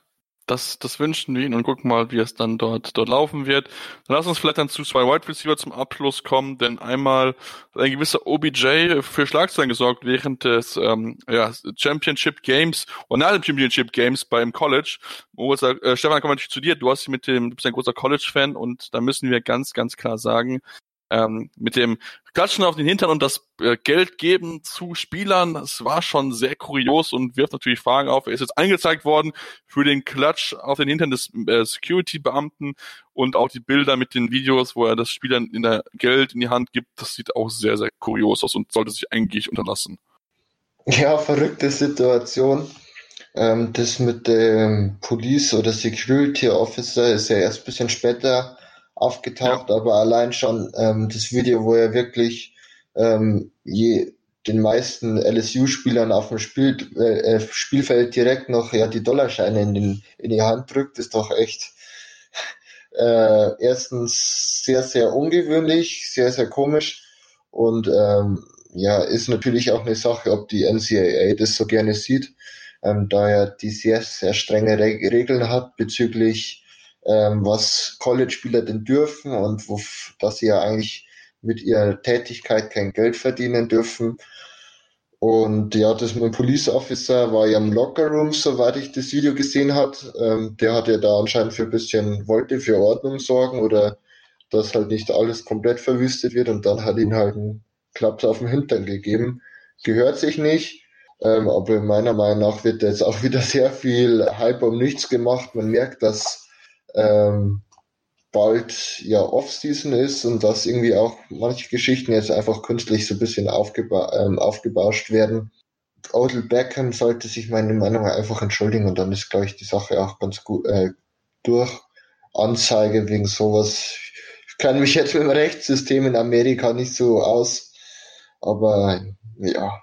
das, das wünschen wir ihnen und gucken mal, wie es dann dort, dort laufen wird. Dann lass uns vielleicht dann zu zwei Wide Receiver zum Abschluss kommen, denn einmal ein gewisser OBJ für Schlagzeilen gesorgt während des ähm, ja, Championship Games und nach dem Championship Games beim College. Moritz, äh, Stefan, kommen wir natürlich zu dir. Du hast mit dem, du bist ein großer College-Fan und da müssen wir ganz, ganz klar sagen, ähm, mit dem Klatschen auf den Hintern und das äh, Geld geben zu Spielern, das war schon sehr kurios und wirft natürlich Fragen auf. Er ist jetzt angezeigt worden für den Klatsch auf den Hintern des äh, Security-Beamten und auch die Bilder mit den Videos, wo er das Spielern in der Geld in die Hand gibt, das sieht auch sehr, sehr kurios aus und sollte sich eigentlich unterlassen. Ja, verrückte Situation. Ähm, das mit dem Police oder Security Officer ist ja erst ein bisschen später aufgetaucht, ja. aber allein schon ähm, das Video, wo er wirklich ähm, je, den meisten LSU-Spielern auf dem Spiel, äh, Spielfeld direkt noch ja die Dollarscheine in, den, in die Hand drückt, ist doch echt äh, erstens sehr, sehr ungewöhnlich, sehr, sehr komisch und ähm, ja, ist natürlich auch eine Sache, ob die NCAA das so gerne sieht, ähm, da er die sehr, sehr strenge Re Regeln hat bezüglich ähm, was College-Spieler denn dürfen und wo, dass sie ja eigentlich mit ihrer Tätigkeit kein Geld verdienen dürfen. Und ja, das mit dem Police Officer war ja im Locker Room, soweit ich das Video gesehen hat. Ähm, der hat ja da anscheinend für ein bisschen, wollte für Ordnung sorgen oder dass halt nicht alles komplett verwüstet wird und dann hat ihn halt ein Klaps auf den Hintern gegeben. Gehört sich nicht. Ähm, aber meiner Meinung nach wird jetzt auch wieder sehr viel Hype um nichts gemacht. Man merkt, dass ähm, bald ja Off-Season ist und dass irgendwie auch manche Geschichten jetzt einfach künstlich so ein bisschen aufgeba ähm, aufgebauscht werden. Odell Beckham sollte sich meiner Meinung einfach entschuldigen und dann ist, glaube ich, die Sache auch ganz gut äh, durch. Anzeige wegen sowas. Ich kenne mich jetzt mit dem Rechtssystem in Amerika nicht so aus, aber ja,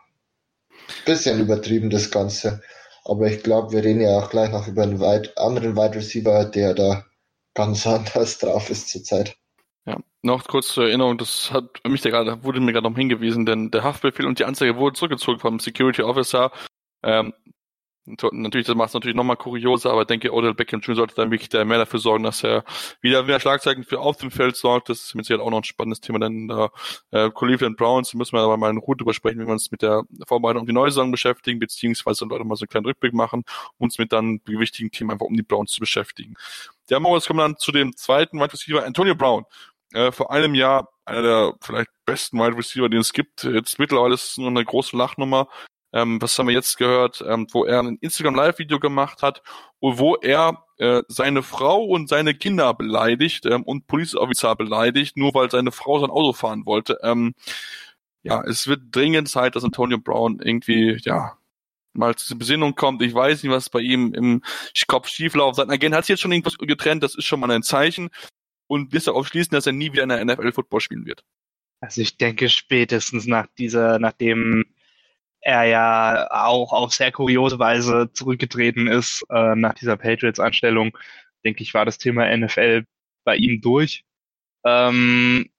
bisschen übertrieben das Ganze. Aber ich glaube, wir reden ja auch gleich noch über einen weit, anderen Wide Receiver, der da ganz anders drauf ist zurzeit. Ja, noch kurz zur Erinnerung, das hat mich da gerade, wurde mir gerade noch hingewiesen, denn der Haftbefehl und die Anzeige wurden zurückgezogen vom Security Officer. Ähm, Natürlich, das macht es natürlich nochmal kurioser, aber ich denke, Odell Beckham Jr. sollte dann wirklich mehr dafür sorgen, dass er wieder mehr Schlagzeilen für auf dem Feld sorgt. Das ist mit Sicherheit auch noch ein spannendes Thema, denn da äh, Cleveland Browns, müssen wir aber mal in Ruhe drüber sprechen, wie wir uns mit der Vorbereitung auf die neue Saison beschäftigen, beziehungsweise Leute mal so einen kleinen Rückblick machen, uns mit dann wichtigen Themen einfach um die Browns zu beschäftigen. Ja, Moritz kommen dann zu dem zweiten Wide Receiver, Antonio Brown. Äh, vor einem Jahr einer der vielleicht besten Wide Receiver, den es gibt. Jetzt mittlerweile ist es nur eine große Lachnummer. Ähm, was haben wir jetzt gehört, ähm, wo er ein Instagram Live-Video gemacht hat, wo er äh, seine Frau und seine Kinder beleidigt ähm, und Polizeioffizier beleidigt, nur weil seine Frau sein Auto fahren wollte. Ähm, ja, es wird dringend Zeit, dass Antonio Brown irgendwie, ja, mal zur Besinnung kommt. Ich weiß nicht, was bei ihm im Kopf schieflaufen. Sein Agent hat sich jetzt schon irgendwas getrennt, das ist schon mal ein Zeichen. Und wirst darauf schließen, dass er nie wieder in der NFL Football spielen wird. Also ich denke spätestens nach dieser, nachdem er ja auch auf sehr kuriose Weise zurückgetreten ist äh, nach dieser Patriots-Anstellung, denke ich, war das Thema NFL bei ihm durch. Ähm,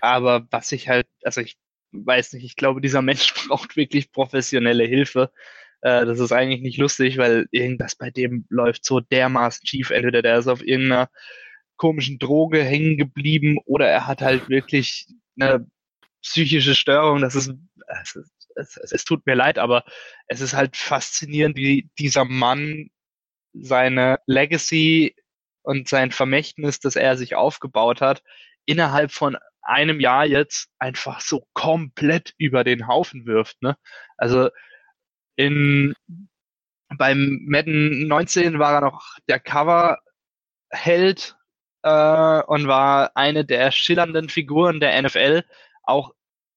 aber was ich halt, also ich weiß nicht, ich glaube, dieser Mensch braucht wirklich professionelle Hilfe. Äh, das ist eigentlich nicht lustig, weil irgendwas bei dem läuft so dermaßen schief. Entweder der ist auf irgendeiner komischen Droge hängen geblieben oder er hat halt wirklich eine psychische Störung. Das ist, das ist es, es, es tut mir leid, aber es ist halt faszinierend, wie dieser Mann seine Legacy und sein Vermächtnis, das er sich aufgebaut hat, innerhalb von einem Jahr jetzt einfach so komplett über den Haufen wirft. Ne? Also in beim Madden 19 war er noch der Coverheld äh, und war eine der schillernden Figuren der NFL, auch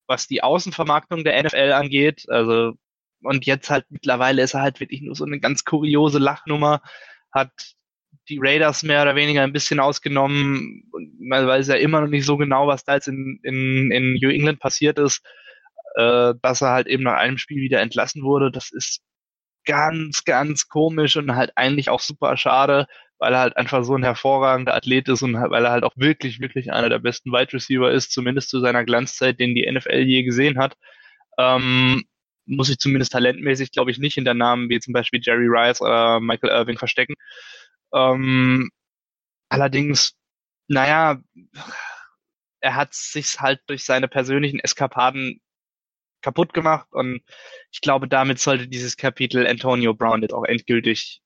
was die Außenvermarktung der NFL angeht. Also, und jetzt halt mittlerweile ist er halt wirklich nur so eine ganz kuriose Lachnummer, hat die Raiders mehr oder weniger ein bisschen ausgenommen, man weiß ja immer noch nicht so genau, was da jetzt in, in, in New England passiert ist, äh, dass er halt eben nach einem Spiel wieder entlassen wurde. Das ist ganz, ganz komisch und halt eigentlich auch super schade, weil er halt einfach so ein hervorragender Athlet ist und weil er halt auch wirklich, wirklich einer der besten Wide Receiver ist, zumindest zu seiner Glanzzeit, den die NFL je gesehen hat. Ähm, muss ich zumindest talentmäßig, glaube ich, nicht hinter Namen wie zum Beispiel Jerry Rice oder Michael Irving verstecken. Ähm, allerdings, naja, er hat sich halt durch seine persönlichen Eskapaden kaputt gemacht und ich glaube, damit sollte dieses Kapitel Antonio Brown jetzt auch endgültig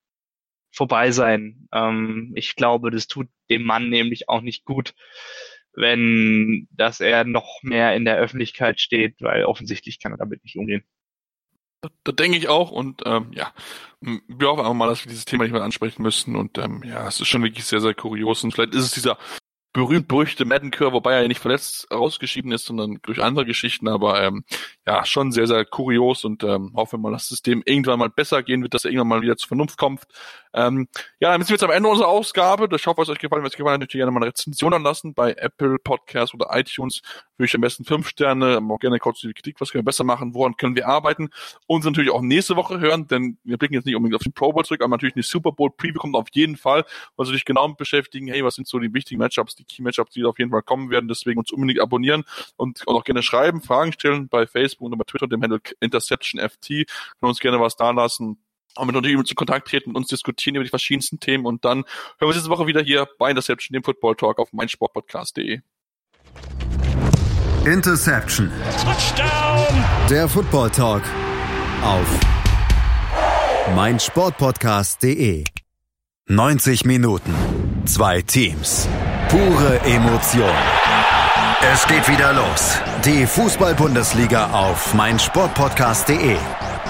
vorbei sein. Ähm, ich glaube, das tut dem Mann nämlich auch nicht gut, wenn dass er noch mehr in der Öffentlichkeit steht, weil offensichtlich kann er damit nicht umgehen. Da, da denke ich auch und ähm, ja, wir hoffen einfach mal, dass wir dieses Thema nicht mehr ansprechen müssen und ähm, ja, es ist schon wirklich sehr, sehr kurios und vielleicht ist es dieser berühmt-berüchtigte Madden Curve, wobei er ja nicht verletzt rausgeschieden ist, sondern durch andere Geschichten, aber ähm, ja, schon sehr, sehr kurios und ähm, hoffen wir mal, dass das System irgendwann mal besser gehen wird, dass er irgendwann mal wieder zur Vernunft kommt. Ähm, ja, dann sind wir jetzt am Ende unserer Ausgabe. Ich hoffe, es euch gefallen. Wenn es gefallen hat, natürlich gerne mal eine Rezension anlassen bei Apple Podcasts oder iTunes. Würde ich am besten fünf Sterne, aber auch gerne kurz die Kritik, was können wir besser machen, woran können wir arbeiten. Uns natürlich auch nächste Woche hören, denn wir blicken jetzt nicht unbedingt auf den Pro Bowl zurück, aber natürlich eine Super Bowl Preview kommt auf jeden Fall, sie sich genau beschäftigen, hey, was sind so die wichtigen Matchups, die Key Matchups, die auf jeden Fall kommen werden. Deswegen uns unbedingt abonnieren und auch gerne schreiben, Fragen stellen bei Facebook und bei Twitter, dem Handle InterceptionFT. Können uns gerne was da lassen und mit uns in Kontakt treten, mit uns diskutieren über die verschiedensten Themen und dann hören wir uns diese Woche wieder hier bei Interception, dem Football Talk auf meinsportpodcast.de. Interception. Touchdown. Der Football Talk auf meinsportpodcast.de. 90 Minuten, zwei Teams, pure Emotion. Es geht wieder los. Die Fußball-Bundesliga auf meinsportpodcast.de.